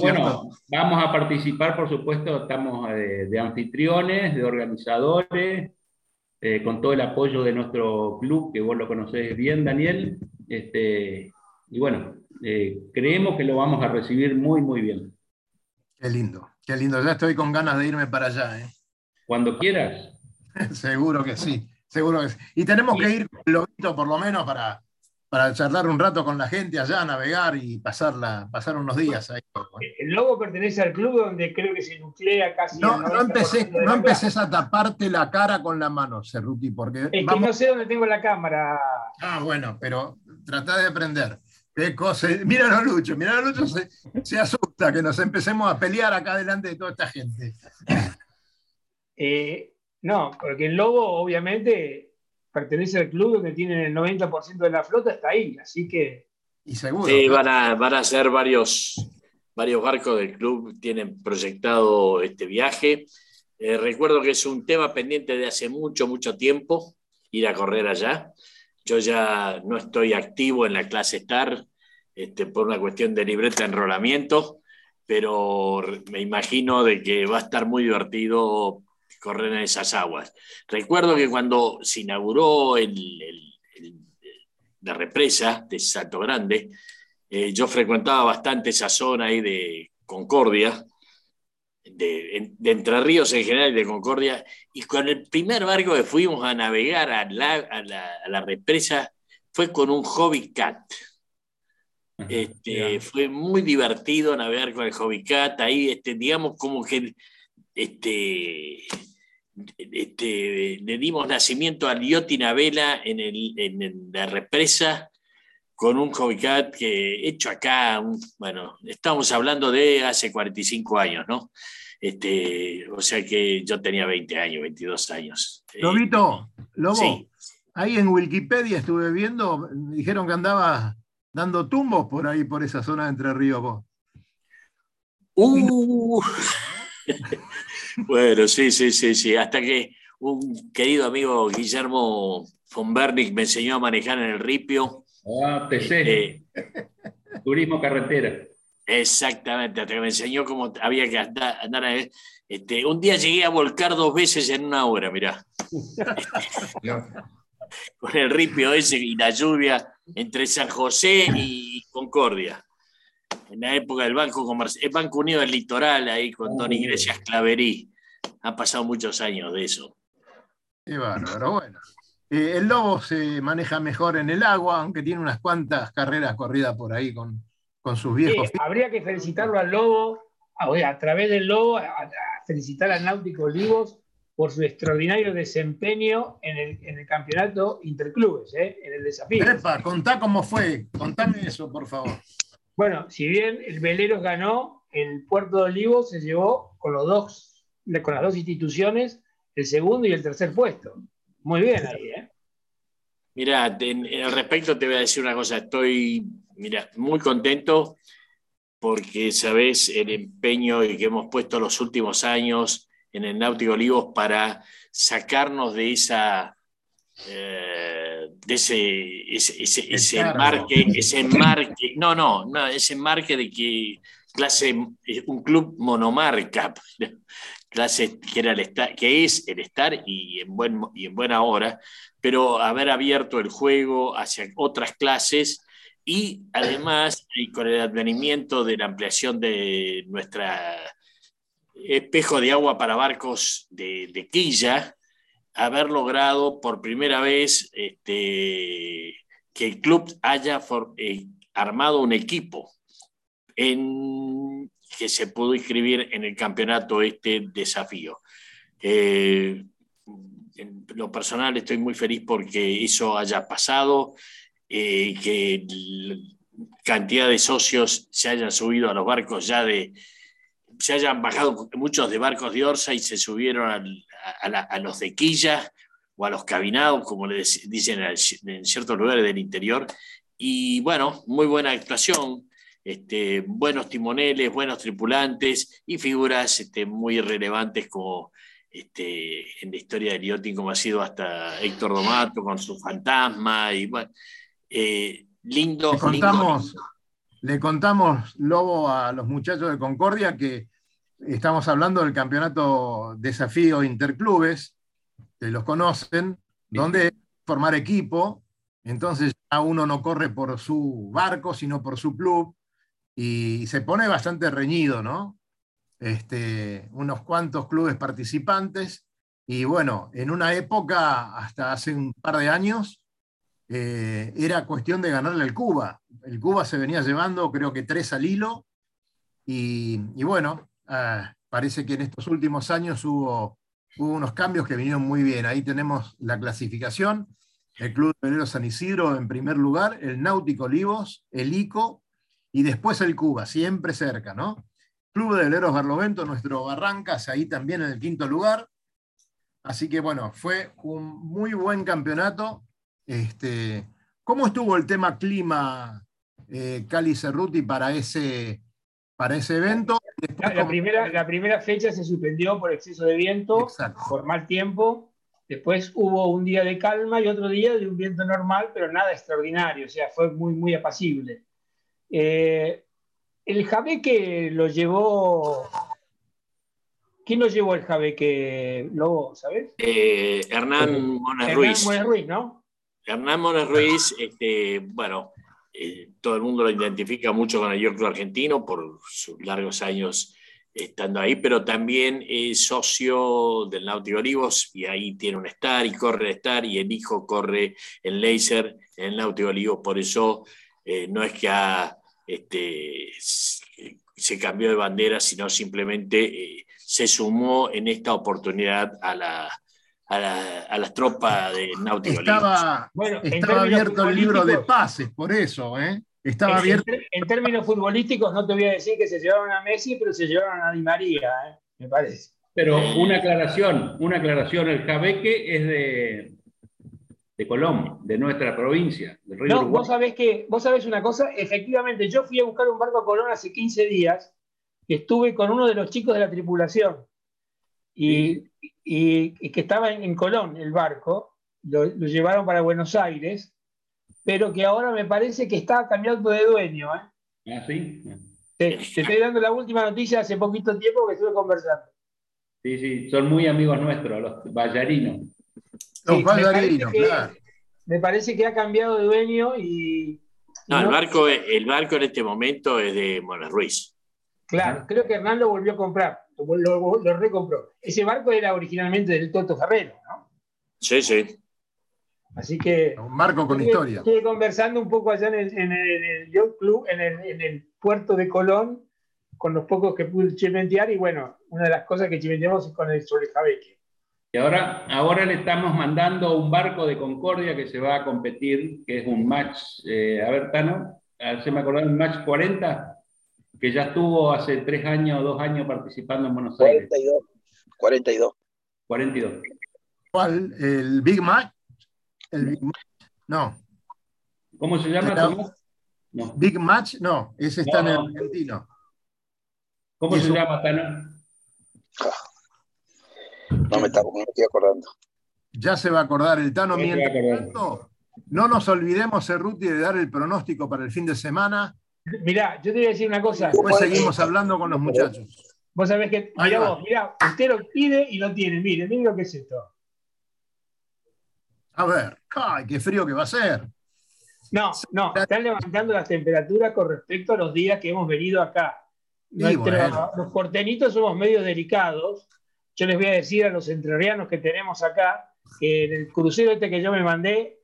bueno, vamos a participar, por supuesto, estamos eh, de, anfitriones, de organizadores, con todo el apoyo de nuestro club, que vos lo conocés bien, Daniel. Este, y bueno, eh, creemos que lo vamos a recibir muy, muy bien. Qué lindo, qué lindo. Ya estoy con ganas de irme para allá. ¿eh? Cuando quieras. seguro que sí, seguro que sí. Y tenemos que ir por lo menos para, para charlar un rato con la gente allá, navegar y pasarla, pasar unos días ahí. El lobo pertenece al club donde creo que se nuclea casi. No, no, empecé, no empecés a taparte la cara con la mano, Cerruti, porque. Es que no sé dónde tengo la cámara. Ah, bueno, pero trata de aprender. Qué cosa. Míralo, Lucho, míralo, Lucho, se, asusta que nos empecemos a pelear acá delante de toda esta gente. Eh, no, porque el Lobo, obviamente, pertenece al club donde tienen el 90% de la flota, está ahí, así que. Y seguro. Sí, van a, van a ser varios, varios barcos del club, tienen proyectado este viaje. Eh, recuerdo que es un tema pendiente de hace mucho, mucho tiempo, ir a correr allá. Yo ya no estoy activo en la clase STAR este, por una cuestión de libreta de enrolamiento, pero me imagino de que va a estar muy divertido correr en esas aguas. Recuerdo que cuando se inauguró la represa de Salto Grande, eh, yo frecuentaba bastante esa zona ahí de Concordia, de, Entre Ríos en general y de Concordia, y con el primer barco que fuimos a navegar a la, represa fue con un Hobby Cat. Este, fue muy divertido navegar con el Hobby Cat, ahí este, digamos como que este, este, le dimos nacimiento al Navela en, el, en la represa con un Hobby Cat que hecho acá, bueno, estamos hablando de hace 45 años, ¿no? Este, o sea que yo tenía 20 años, 22 años. Eh, Lobito, Lobo, ahí en Wikipedia estuve viendo, dijeron que andaba dando tumbos por ahí, por esa zona de Entre Ríos vos. Uh. bueno, sí, sí, sí, sí, hasta que un querido amigo Guillermo von Bernick me enseñó a manejar en el ripio Ah, TC. Este, Turismo carretera. Exactamente, hasta que me enseñó cómo había que andar, Este, un día llegué a volcar dos veces en una hora, mirá. Con el ripio ese y la lluvia entre San José y Concordia. En la época del Banco Comercial, el Banco Unido del Litoral, ahí con Don Iglesias Claverí. Han pasado muchos años de eso. Qué bárbaro, bueno. Eh, el lobo se maneja mejor en el agua, aunque tiene unas cuantas carreras corridas por ahí con, con sus viejos. habría que felicitarlo al lobo, a, través del lobo, a, felicitar al Náutico Olivos por su extraordinario desempeño en el, campeonato interclubes, ¿eh? en el desafío. Epa, contá cómo fue, contame eso, por favor. Bueno, si bien el Veleros ganó, el Puerto de Olivos se llevó con, los dos, con las dos instituciones el segundo y el tercer puesto. Muy bien ahí, ¿eh? Mira, al respecto te voy a decir una cosa. Estoy, mira, muy contento porque sabes el empeño que hemos puesto los últimos años en el Náutico Olivos para sacarnos de esa eh, de ese, ese, ese, marque, ese marque, no, no, no, ese marque de que clase, un club monomarca, clase que, es el estar y en, buena hora, pero haber abierto el juego hacia otras clases y además con el advenimiento de la ampliación de nuestra espejo de agua para barcos de, quilla, haber logrado por primera vez este, que el club haya eh, armado un equipo en que se pudo inscribir en el campeonato este desafío. Eh, en lo personal estoy muy feliz porque eso haya pasado, eh, que cantidad de socios se hayan subido a los barcos ya de, se hayan bajado muchos de barcos de Orsa y se subieron a, los de quilla o a los cabinados, como le dicen en ciertos lugares del interior. Y bueno, muy buena actuación. Este, buenos timoneles, buenos tripulantes y figuras este, muy relevantes como este, en la historia de Liotti, como ha sido hasta Héctor Domato con su fantasma. Y bueno, eh, lindo. Le contamos, le contamos, Lobo, a los muchachos de Concordia que estamos hablando del campeonato Desafío Interclubes, que los conocen, donde formar equipo. Entonces ya uno no corre por su barco, sino por su club y se pone bastante reñido, ¿no? Este, unos cuantos clubes participantes y bueno, en una época, hasta hace un par de años, eh, era cuestión de ganarle al Cuba. El Cuba se venía llevando creo que tres al hilo y, bueno, ah, parece que en estos últimos años hubo, hubo unos cambios que vinieron muy bien. Ahí tenemos la clasificación, el Club de Velero San Isidro en primer lugar, el Náutico Olivos, el ICO y después el Cuba, siempre cerca, ¿no? Club de Veleros Barlovento, nuestro Barrancas, ahí también en el quinto lugar. Así que bueno, fue un muy buen campeonato. Este, ¿Cómo estuvo el tema clima, eh, Cali Cerruti, para ese, para ese evento? la, primera, la primera fecha se suspendió por exceso de viento, por mal tiempo. Después hubo un día de calma y otro día de un viento normal, pero nada extraordinario, o sea, fue muy, muy apacible. Eh, el jabeque lo llevó. ¿Quién lo llevó el jabeque, Lobo, sabes? Eh, Hernán Mones Ruiz. Hernán Mones Ruiz, ¿no? Hernán Mones Ruiz, este, bueno, eh, todo el mundo lo identifica mucho con el York argentino por sus largos años estando ahí, pero también es socio del Náutico Olivos y ahí tiene un Star y corre el Star y el hijo corre el Laser en el Náutico Olivos, por eso eh, no es que este, se cambió de bandera, sino simplemente eh, se sumó en esta oportunidad a la, a, las tropas de Náutico. Estaba, estaba abierto el libro de pases, por eso, ¿eh? Estaba abierto. En, términos futbolísticos, no te voy a decir que se llevaron a Messi, pero se llevaron a Di María, me parece. Pero una aclaración, una aclaración, el Jabeque es de, de Colón, de nuestra provincia, del Río no, Vos sabés, que, vos sabés una cosa, efectivamente, yo fui a buscar un barco a Colón hace 15 días, estuve con uno de los chicos de la tripulación, y, que estaba en, Colón el barco, lo, llevaron para Buenos Aires, pero que ahora me parece que está cambiando de dueño. ¿eh? Ah, sí. Te, te, estoy dando la última noticia hace poquito tiempo que estuve conversando. Sí, sí, son muy amigos nuestros, los ballarinos. Claro. Me parece que ha cambiado de dueño y. No, el, barco, el barco en este momento es de Mona Ruiz. Claro, creo que Hernán lo volvió a comprar, lo, lo, recompró. Ese barco era originalmente del Toto Ferrero, ¿no? Sí, sí. Así que. Un barco con historia. Estuve conversando un poco allá en el, en el, Yacht Club, en el, en el, puerto de Colón, con los pocos que pude chimentear, y bueno, una de las cosas que chimenteamos es con el Solejabeque. Y ahora, ahora le estamos mandando un barco de Concordia que se va a competir, que es un match, eh, a ver, Tano, se me acordó un match 40, que ya estuvo hace tres años o dos años participando en Buenos Aires. 42. 42. ¿Cuál? ¿El Big Match? El Big Match. No. ¿Cómo se llama? No. Big Match, no, ese está en el argentino. ¿Cómo se llama, Tano? No me, estoy acordando. Ya se va a acordar el Tano. Mientras tanto, no nos olvidemos, Cerruti, de dar el pronóstico para el fin de semana. Mirá, yo te voy a decir una cosa. Después seguimos hablando con los muchachos. Vos sabés que, mirá vos, mirá, usted lo pide y lo tiene. Mire, mire lo que es esto. A ver, ¡ay, qué frío que va a ser! No, no, están levantando las temperaturas con respecto a los días que hemos venido acá. Los portenitos somos medio delicados yo les voy a decir a los entrerrianos que tenemos acá que en el crucero este que yo me mandé,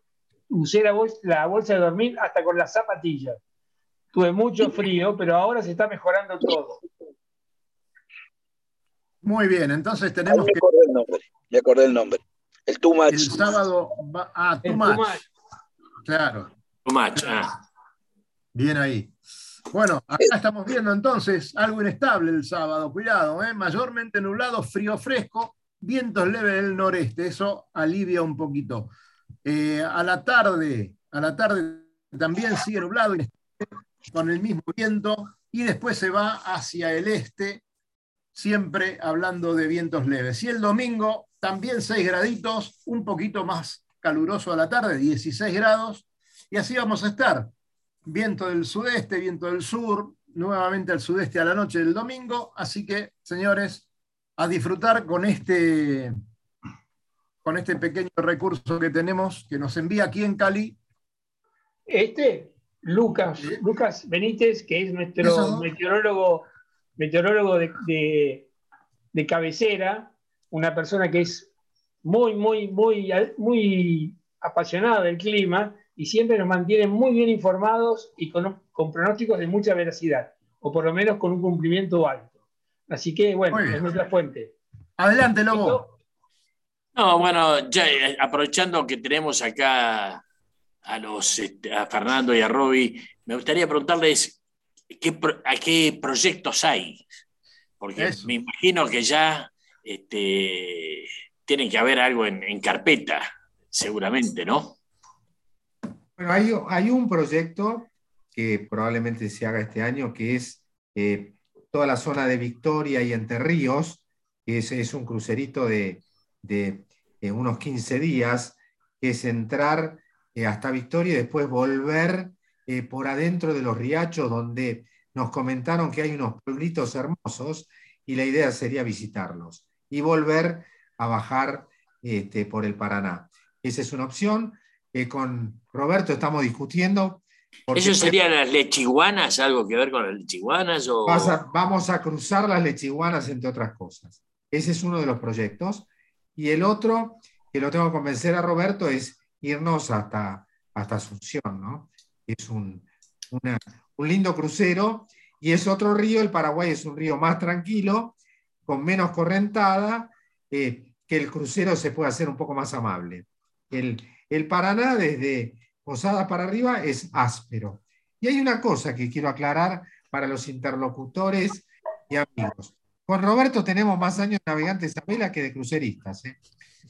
usé la bolsa, de dormir hasta con las zapatillas. Tuve mucho frío, pero ahora se está mejorando todo. Muy bien, entonces tenemos me acordé el nombre, me acordé el nombre. El Too Much. El sábado va... Ah, Too much. Claro. Too Much, ah. Bien ahí. Bueno, acá estamos viendo entonces algo inestable el sábado, cuidado, ¿eh? mayormente nublado, frío fresco, vientos leves del noreste, eso alivia un poquito. Eh, a la tarde, a la tarde también sigue nublado, con el mismo viento, y después se va hacia el este, siempre hablando de vientos leves. Y el domingo también 6 graditos, un poquito más caluroso a la tarde, 16 grados, y así vamos a estar viento del sudeste, viento del sur, nuevamente al sudeste a la noche del domingo. Así que, señores, a disfrutar con este, con este pequeño recurso que tenemos, que nos envía aquí en Cali. Este, Lucas, Lucas Benítez, que es nuestro meteorólogo, meteorólogo de, de, cabecera, una persona que es muy, muy, muy, muy apasionada del clima y siempre nos mantienen muy bien informados y con, pronósticos de mucha veracidad, o por lo menos con un cumplimiento alto. Así que, bueno, es nuestra fuente. Adelante, Lobo. No, bueno, ya eh, aprovechando que tenemos acá a, los, este, a Fernando y a Roby, me gustaría preguntarles qué, a qué proyectos hay. Porque me imagino que ya este, tienen que haber algo en carpeta, seguramente, ¿no? Hay, un proyecto que probablemente se haga este año, que es eh, toda la zona de Victoria y Entre Ríos, que es, un crucerito de, eh, unos 15 días, que es entrar eh, hasta Victoria y después volver por adentro de los riachos, donde nos comentaron que hay unos pueblitos hermosos y la idea sería visitarlos y volver a bajar este, por el Paraná. Esa es una opción con Roberto estamos discutiendo. ¿Eso serían las lechiguanas? ¿Algo que ver con las lechiguanas? O... vamos a cruzar las lechiguanas, entre otras cosas. Ese es uno de los proyectos. Y el otro, que lo tengo que convencer a Roberto, es irnos hasta, hasta Asunción, ¿no? Es un, un lindo crucero y es otro río, el Paraguay es un río más tranquilo, con menos correntada, eh, que el crucero se puede hacer un poco más amable. El, el Paraná, desde Posada para arriba, es áspero. Y hay una cosa que quiero aclarar para los interlocutores y amigos. Con Roberto tenemos más años de navegantes a vela que de cruceristas. ¿eh?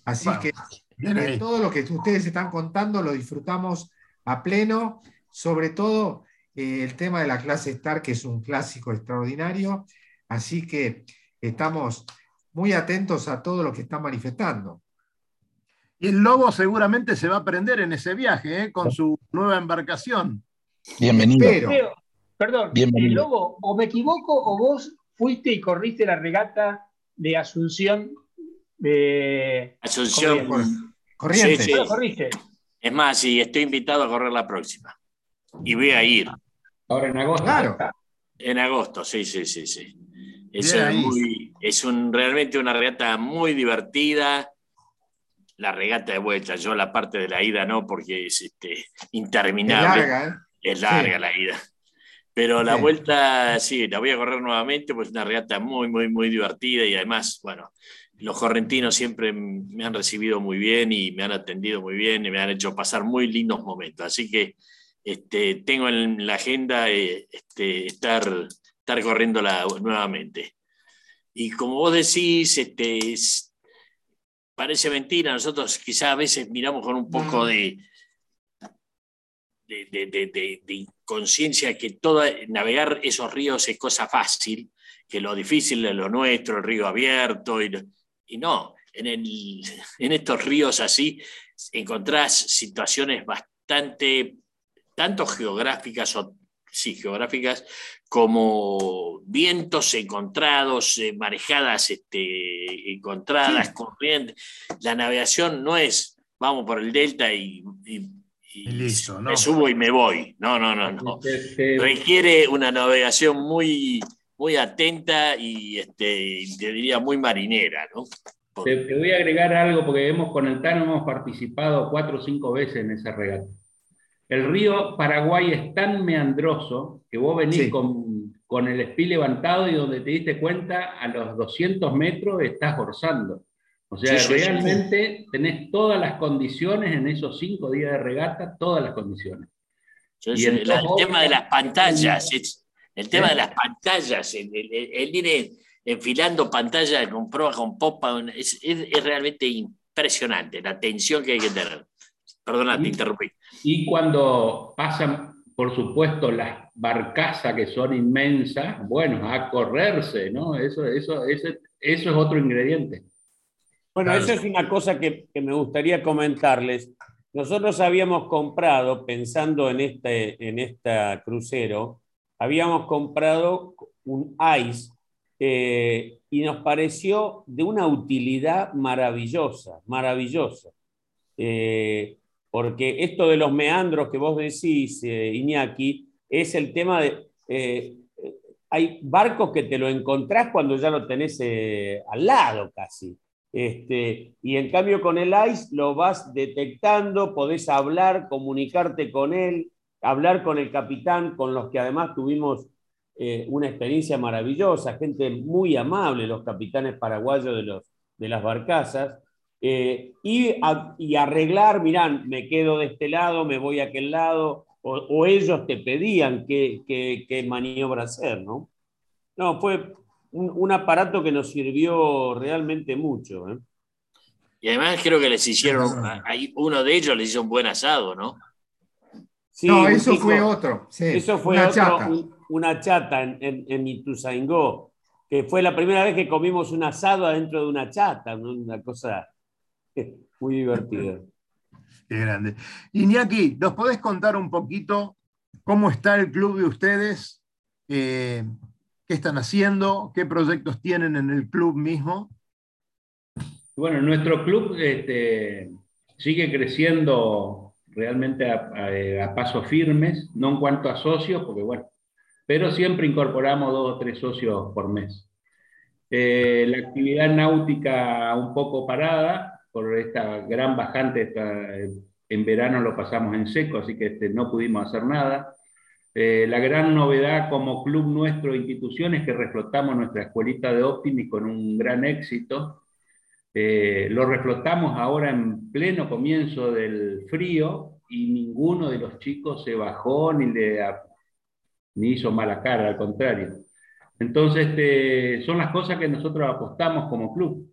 Así que eh, todo lo que ustedes están contando lo disfrutamos a pleno, sobre todo eh, el tema de la clase Star, que es un clásico extraordinario. Así que estamos muy atentos a todo lo que están manifestando. Y el lobo seguramente se va a prender en ese viaje, ¿eh? con su nueva embarcación. Bienvenido. perdón, el lobo, o me equivoco, o vos fuiste y corriste la regata de Asunción. De Asunción. Corriente. Es más, sí, estoy invitado a correr la próxima. Y voy a ir. Ahora en agosto. Claro. En agosto, sí, sí, sí, sí. Es, es un, realmente una regata muy divertida. La regata de vuelta, yo la parte de la ida no, porque es este, interminable. Es larga, ¿eh? Es larga la ida. Pero la vuelta, sí, la voy a correr nuevamente, pues es una regata muy, muy, muy divertida y además, bueno, los correntinos siempre me han recibido muy bien y me han atendido muy bien y me han hecho pasar muy lindos momentos. Así que este, tengo en la agenda eh, este, estar, estar corriéndola nuevamente. Y como vos decís, este, parece mentira, nosotros quizás a veces miramos con un poco de, de, de, de inconsciencia que toda, navegar esos ríos es cosa fácil, que lo difícil es lo nuestro, el río abierto y y no, en, en estos ríos así encontrás situaciones bastante, tanto geográficas o sí, geográficas, como vientos encontrados, eh, marejadas este, encontradas, corrientes. La navegación no es vamos por el delta y, listo, me subo y me voy. No, no, no, no. Requiere una navegación muy, muy atenta y este, te diría muy marinera, ¿no? Te, voy a agregar algo porque hemos con el Tano hemos participado cuatro o cinco veces en esa regata. El río Paraguay es tan meandroso que vos venís con, con, el espí levantado y donde te diste cuenta a los 200 metros estás orzando. O sea, realmente tenés todas las condiciones en esos cinco días de regata, todas las condiciones. y el, tema de las pantallas, el tema de las pantallas, el, viene enfilando pantallas con proa, con popa, es, realmente impresionante la atención que hay que tener. Perdona, te interrumpí. Y cuando pasan, por supuesto, las barcazas que son inmensas, bueno, a correrse, ¿no? Eso, eso, eso, eso es otro ingrediente. Bueno, eso es una cosa que, que, me gustaría comentarles. Nosotros habíamos comprado, pensando en este en esta crucero, habíamos comprado un ICE eh, y nos pareció de una utilidad maravillosa, maravillosa. Eh, porque esto de los meandros que vos decís, eh, Iñaki, es el tema de... hay barcos que te lo encontrás cuando ya lo tenés al lado casi. Este, y en cambio con el ICE lo vas detectando, podés hablar, comunicarte con él, hablar con el capitán, con los que además tuvimos eh, una experiencia maravillosa, gente muy amable, los capitanes paraguayos de, los, de las barcazas, eh, y, y, arreglar, mirán, me quedo de este lado, me voy a aquel lado, o, ellos te pedían qué, qué, maniobra hacer, ¿no? No, fue un, aparato que nos sirvió realmente mucho. ¿eh? Y además creo que les hicieron, uno de ellos les hizo un buen asado, ¿no? no, eso fue otro. eso fue una chata, una chata en, en, en Ituzaingó, que fue la primera vez que comimos un asado adentro de una chata, una cosa muy divertida. Qué grande. Iñaki, ¿nos podés contar un poquito cómo está el club de ustedes? Eh, ¿Qué están haciendo? ¿Qué proyectos tienen en el club mismo? Bueno, nuestro club este, sigue creciendo realmente a, pasos firmes, no en cuanto a socios, porque bueno, pero siempre incorporamos dos o tres socios por mes. Eh, la actividad náutica un poco parada por esta gran bajante, en verano lo pasamos en seco, así que este, no pudimos hacer nada. Eh, la gran novedad como club nuestro, institución, es que reflotamos nuestra escuelita de Optimis con un gran éxito. Eh, lo reflotamos ahora en pleno comienzo del frío y ninguno de los chicos se bajó ni, le, ni hizo mala cara, al contrario. Entonces, este, son las cosas que nosotros apostamos como club.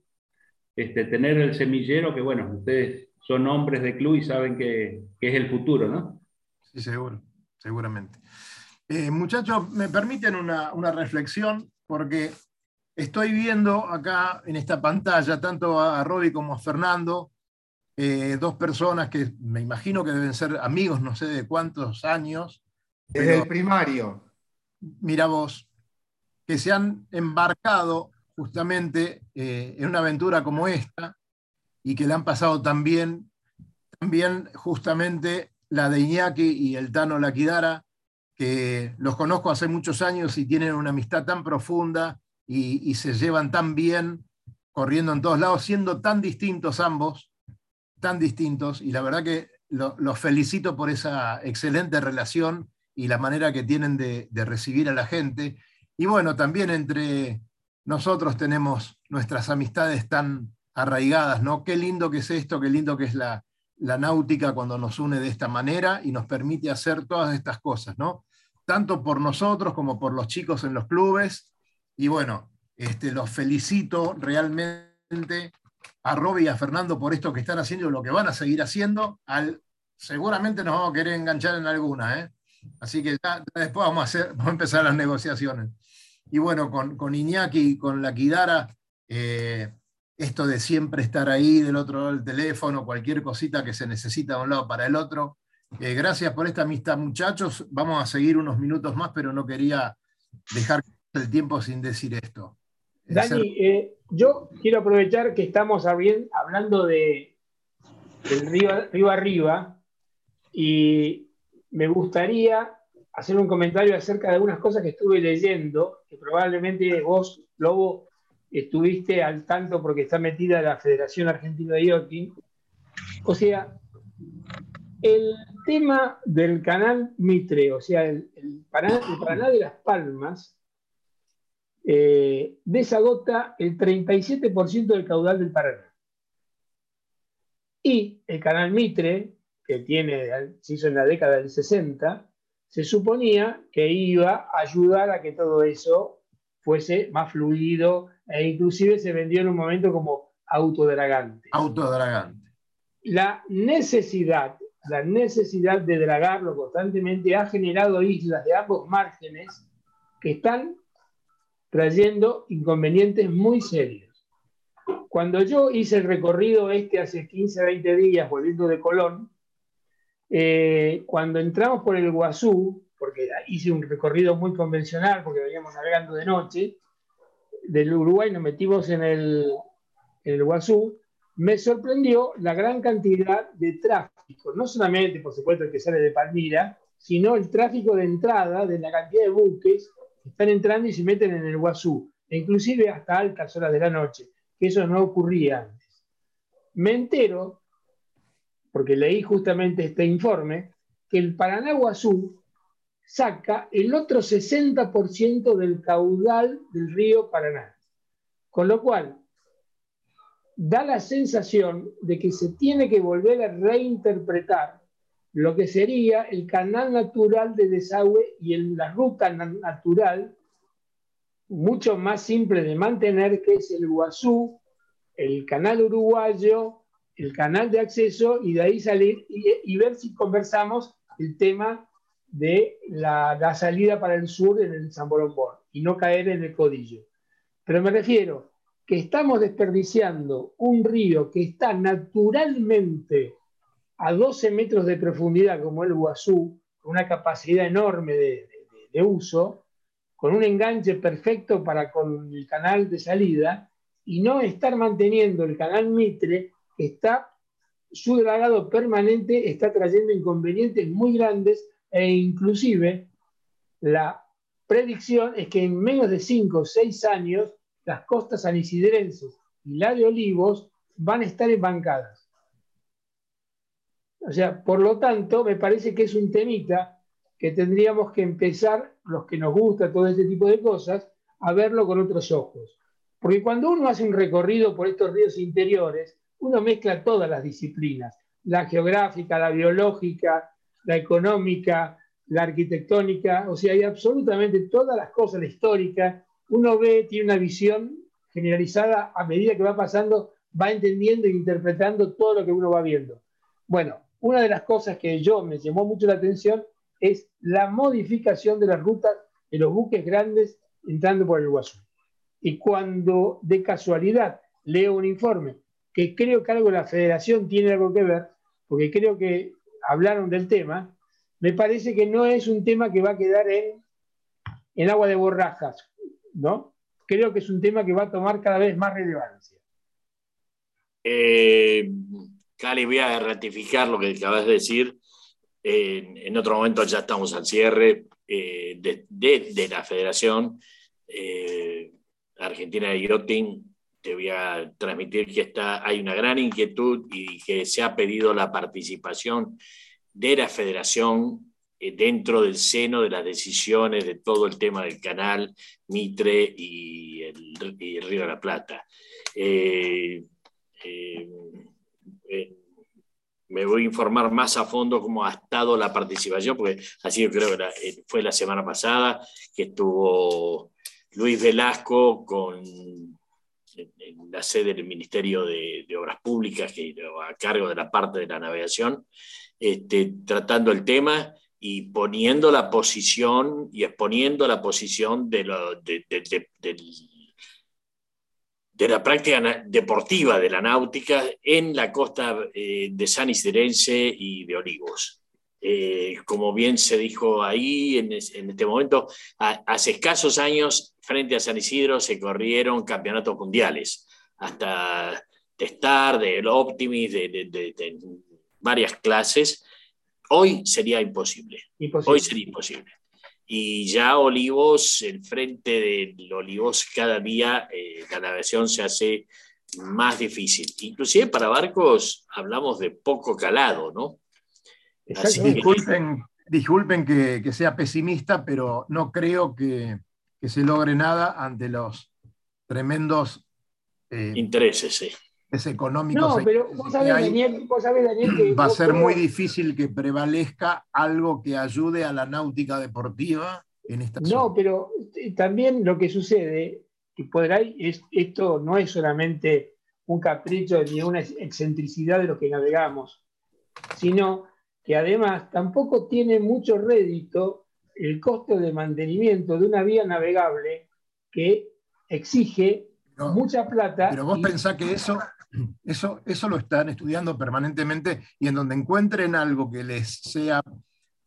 Este, tener el semillero, que bueno, ustedes son hombres de club y saben que, es el futuro, ¿no? Sí, seguro, seguramente. Eh, muchachos, me permiten una, una reflexión, porque Estoy viendo acá en esta pantalla tanto a Robbie como a Fernando, eh, dos personas que me imagino que deben ser amigos, no sé de cuántos años. Desde el primario. Mira vos, que se han embarcado justamente eh, en una aventura como esta y que le han pasado también, también justamente la de Iñaki y el Tano Laquidara, que los conozco hace muchos años y tienen una amistad tan profunda y, se llevan tan bien, corriendo en todos lados, siendo tan distintos ambos, tan distintos, y la verdad que los felicito por esa excelente relación y la manera que tienen de, de recibir a la gente. Y bueno, también entre nosotros tenemos nuestras amistades tan arraigadas, ¿no? Qué lindo que es esto, qué lindo que es la, náutica cuando nos une de esta manera y nos permite hacer todas estas cosas, ¿no? Tanto por nosotros como por los chicos en los clubes. Y bueno, este, los felicito realmente a Robbie y a Fernando por esto que están haciendo y lo que van a seguir haciendo. Seguramente nos vamos a querer enganchar en alguna, ¿eh? Así que después vamos a, hacer, vamos a empezar las negociaciones. Y bueno, con, con Iñaki y con la Kidara, eh, esto de siempre estar ahí del otro lado del teléfono, cualquier cosita que se necesita de un lado para el otro. Eh, gracias por esta amistad, muchachos. Vamos a seguir unos minutos más, pero no quería dejar el tiempo sin decir esto. Dani, eh, yo quiero aprovechar que estamos hablando de, del río, río arriba y me gustaría hacer un comentario acerca de algunas cosas que estuve leyendo, que probablemente vos, Lobo, estuviste al tanto porque está metida la Federación Argentina de Yachting. O sea, el tema del canal Mitre, o sea, el, Paraná, de las Palmas, eh, desagota el 37% del caudal del Paraná. Y el canal Mitre, que tiene, se hizo en la década del 60, se suponía que iba a ayudar a que todo eso fuese más fluido e inclusive se vendió en un momento como autodragante. Autodragante. La necesidad, la necesidad de dragarlo constantemente ha generado islas de ambos márgenes que están trayendo inconvenientes muy serios. Cuando yo hice el recorrido este hace 15, 20 días volviendo de Colón, eh, cuando entramos por el Guazú, porque hice un recorrido muy convencional, porque veníamos navegando de noche, del Uruguay nos metimos en el, en el Guazú, me sorprendió la gran cantidad de tráfico, no solamente, por supuesto, el que sale de Palmira, sino el tráfico de entrada de la cantidad de buques que están entrando y se meten en el Guazú, e inclusive hasta altas horas de la noche, que eso no ocurría antes. Me entero porque leí justamente este informe, que el Paraná Guazú saca el otro 60% del caudal del río Paraná. Con lo cual, da la sensación de que se tiene que volver a reinterpretar lo que sería el canal natural de desagüe y la ruta natural mucho más simple de mantener, que es el Guazú, el canal uruguayo el canal de acceso y de ahí salir y, ver si conversamos el tema de la, salida para el sur en el San Borombón y no caer en el codillo. Pero me refiero que estamos desperdiciando un río que está naturalmente a 12 metros de profundidad como el Guazú, con una capacidad enorme de, de uso, con un enganche perfecto para con el canal de salida, y no estar manteniendo el canal Mitre está, su dragado permanente está trayendo inconvenientes muy grandes e inclusive la predicción es que en menos de 5 o 6 años las costas anisidrenses y la de Olivos van a estar embancadas. O sea, por lo tanto, me parece que es un temita que tendríamos que empezar, los que nos gusta todo este tipo de cosas, a verlo con otros ojos. Porque cuando uno hace un recorrido por estos ríos interiores, uno mezcla todas las disciplinas, la geográfica, la biológica, la económica, la arquitectónica, o sea, hay absolutamente todas las cosas, la histórica, uno ve, tiene una visión generalizada a medida que va pasando, va entendiendo e interpretando todo lo que uno va viendo. Bueno, una de las cosas que yo me llamó mucho la atención es la modificación de las rutas de los buques grandes entrando por el Guasú. Y cuando de casualidad leo un informe que creo que algo de la federación tiene algo que ver, porque creo que hablaron del tema, me parece que no es un tema que va a quedar en, en agua de borrajas, ¿no? creo que es un tema que va a tomar cada vez más relevancia. Eh, Cali, voy a ratificar lo que acabas de decir. en otro momento ya estamos al cierre eh, de, la Federación eh, Argentina de Yachting. Te voy a transmitir que está, hay una gran inquietud y que se ha pedido la participación de la Federación eh, dentro del seno de las decisiones de todo el tema del canal Mitre y el, Río de la Plata. Eh, eh, me voy a informar más a fondo cómo ha estado la participación, porque así yo creo que fue la semana pasada que estuvo Luis Velasco con en la sede del Ministerio de, Obras Públicas, que a cargo de la parte de la navegación, este, tratando el tema y poniendo la posición y exponiendo la posición de, de, la práctica deportiva de la náutica en la costa eh, de San Isidrense y de Olivos. Eh, como bien se dijo ahí en, este momento, hace escasos años frente a San Isidro se corrieron campeonatos mundiales, hasta testar, del Optimis, de varias clases, Hoy sería imposible. Hoy sería imposible. Y ya Olivos, el frente de Olivos, cada día eh, la navegación se hace más difícil. Inclusive para barcos hablamos de poco calado, ¿no? disculpen, disculpen que, sea pesimista, pero no creo que, se logre nada ante los tremendos eh, intereses. Sí es económico. No, pero vos sabés, Daniel, que... Va a ser muy difícil que prevalezca algo que ayude a la náutica deportiva en esta No, pero eh, también lo que sucede, que por ahí es, esto no es solamente un capricho ni una excentricidad de los que navegamos, sino que además tampoco tiene mucho rédito el costo de mantenimiento de una vía navegable que exige mucha plata. Pero vos pensás que eso eso, eso lo están estudiando permanentemente y en donde encuentren algo que les sea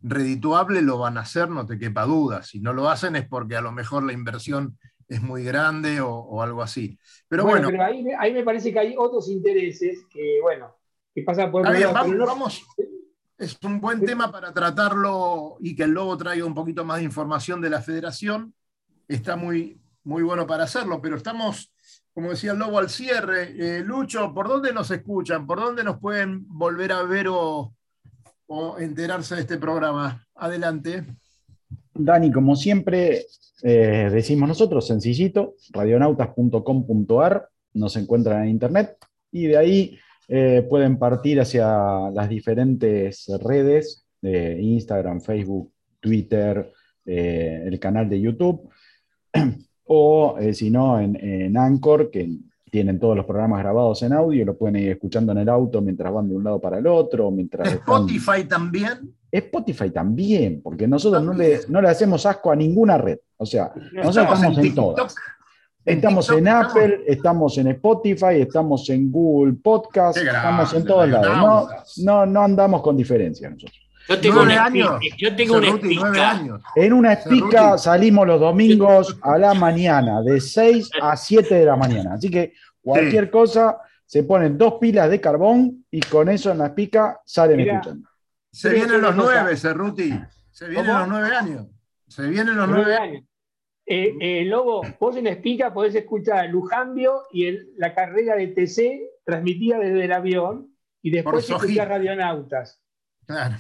redituable, lo van a hacer, no te quepa duda. Si no lo hacen es porque a lo mejor la inversión es muy grande o, algo así. Pero bueno. ahí, me parece que hay otros intereses que, bueno, que pasan por... vamos, es un buen tema para tratarlo y que el Lobo traiga un poquito más de información de la federación. Está muy, muy bueno para hacerlo, pero estamos como decía el Lobo al cierre. Eh, Lucho, ¿por dónde nos escuchan? ¿Por dónde nos pueden volver a ver o, enterarse de este programa? Adelante. Dani, como siempre eh, decimos nosotros, sencillito, radionautas.com.ar, nos encuentran en internet y de ahí eh, pueden partir hacia las diferentes redes de Instagram, Facebook, Twitter, el canal de YouTube o eh, si no, en, Anchor, que tienen todos los programas grabados en audio, lo pueden ir escuchando en el auto mientras van de un lado para el otro. Mientras ¿Spotify también? Spotify también, porque nosotros no le, no le, hacemos asco a ninguna red. O sea, nosotros estamos, en, todas. Estamos en Apple, estamos... en Spotify, estamos en Google Podcast, estamos en todos lados. No, no, no andamos con diferencia nosotros. Yo tengo, una, años. yo tengo una espica. En una espica salimos los domingos a la mañana, de 6 a 7 de la mañana. Así que cualquier cosa, se ponen dos pilas de carbón y con eso en la espica salen escuchando. Se vienen los nueve, Cerruti. Se vienen los nueve años. Se vienen los nueve años. Eh, eh, Lobo, vos en Espica podés escuchar Lujambio y la carrera de TC transmitida desde el avión y después escuchar radionautas. Claro.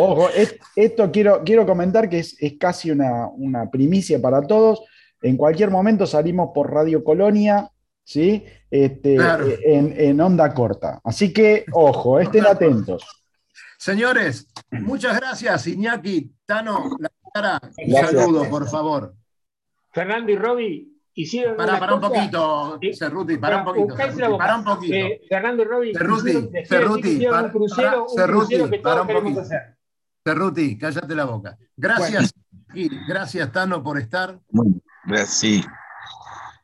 Ojo, esto quiero, quiero comentar que es, casi una, primicia para todos. En cualquier momento salimos por Radio Colonia, ¿sí? Este, en, onda corta. Así que, ojo, estén atentos. Señores, muchas gracias, Iñaki, Tano, la cara. Un saludo, por favor. Fernando y Roby, hicieron. Para, para un poquito, Cerruti, para un poquito. para un poquito. Eh, Fernando y Robbie, Cerruti, Cerruti, para, un crucero, Cerruti, para un poquito. Cerruti, cállate la boca. Gracias, gracias, Tano, por estar. Sí.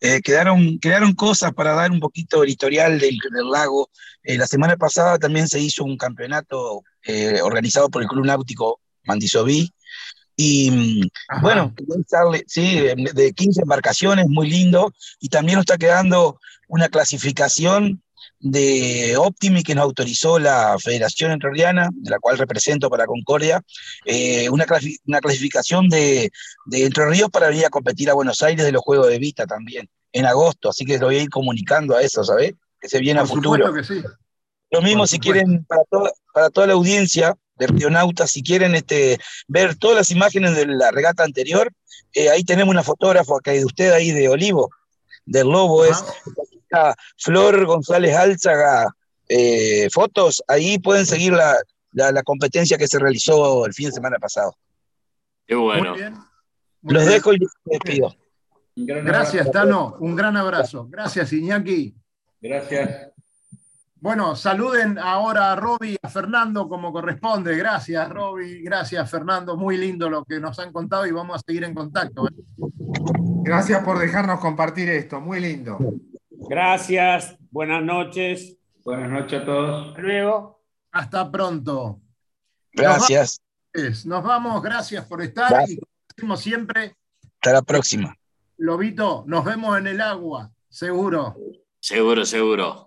Eh, quedaron, quedaron cosas para dar un poquito el historial del, lago. Eh, la semana pasada también se hizo un campeonato organizado por el Club Náutico Mandisoví, Y mm, bueno, sí, de 15 embarcaciones, muy lindo. Y también nos está quedando una clasificación de Optimi que nos autorizó la Federación Entrerriana, de la cual represento para Concordia, eh, una, una, clasificación de, de, Entre Ríos para venir a competir a Buenos Aires de los Juegos de Vista también, en agosto, así que lo voy a ir comunicando a eso, ¿sabes? Que se viene a futuro. Que sí. Lo mismo si quieren, para toda, para toda la audiencia de Rionauta, si quieren este, ver todas las imágenes de la regata anterior, eh, ahí tenemos una fotógrafo acá de usted ahí de Olivo, del Lobo, es Flor González Álzaga eh, fotos, ahí pueden seguir la, la, competencia que se realizó el fin de semana pasado. Qué bueno. Los dejo y les despido. Gracias, Tano. Un gran abrazo. Gracias, Iñaki. Gracias. Bueno, saluden ahora a Roby y a Fernando como corresponde. Gracias, Roby. Gracias, Fernando. Muy lindo lo que nos han contado y vamos a seguir en contacto. ¿eh? Gracias por dejarnos compartir esto. Muy lindo. Gracias, buenas noches. Buenas noches a todos. Hasta luego. Hasta pronto. Gracias. Nos vamos, gracias por estar y como siempre. Hasta la próxima. Lobito, nos vemos en el agua, seguro. Seguro, seguro.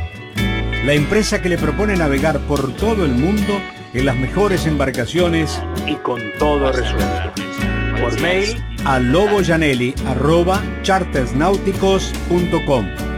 La empresa que le propone navegar por todo el mundo en las mejores embarcaciones y con todo resuelto. Por mail a loboyanelli.chartersnáuticos.com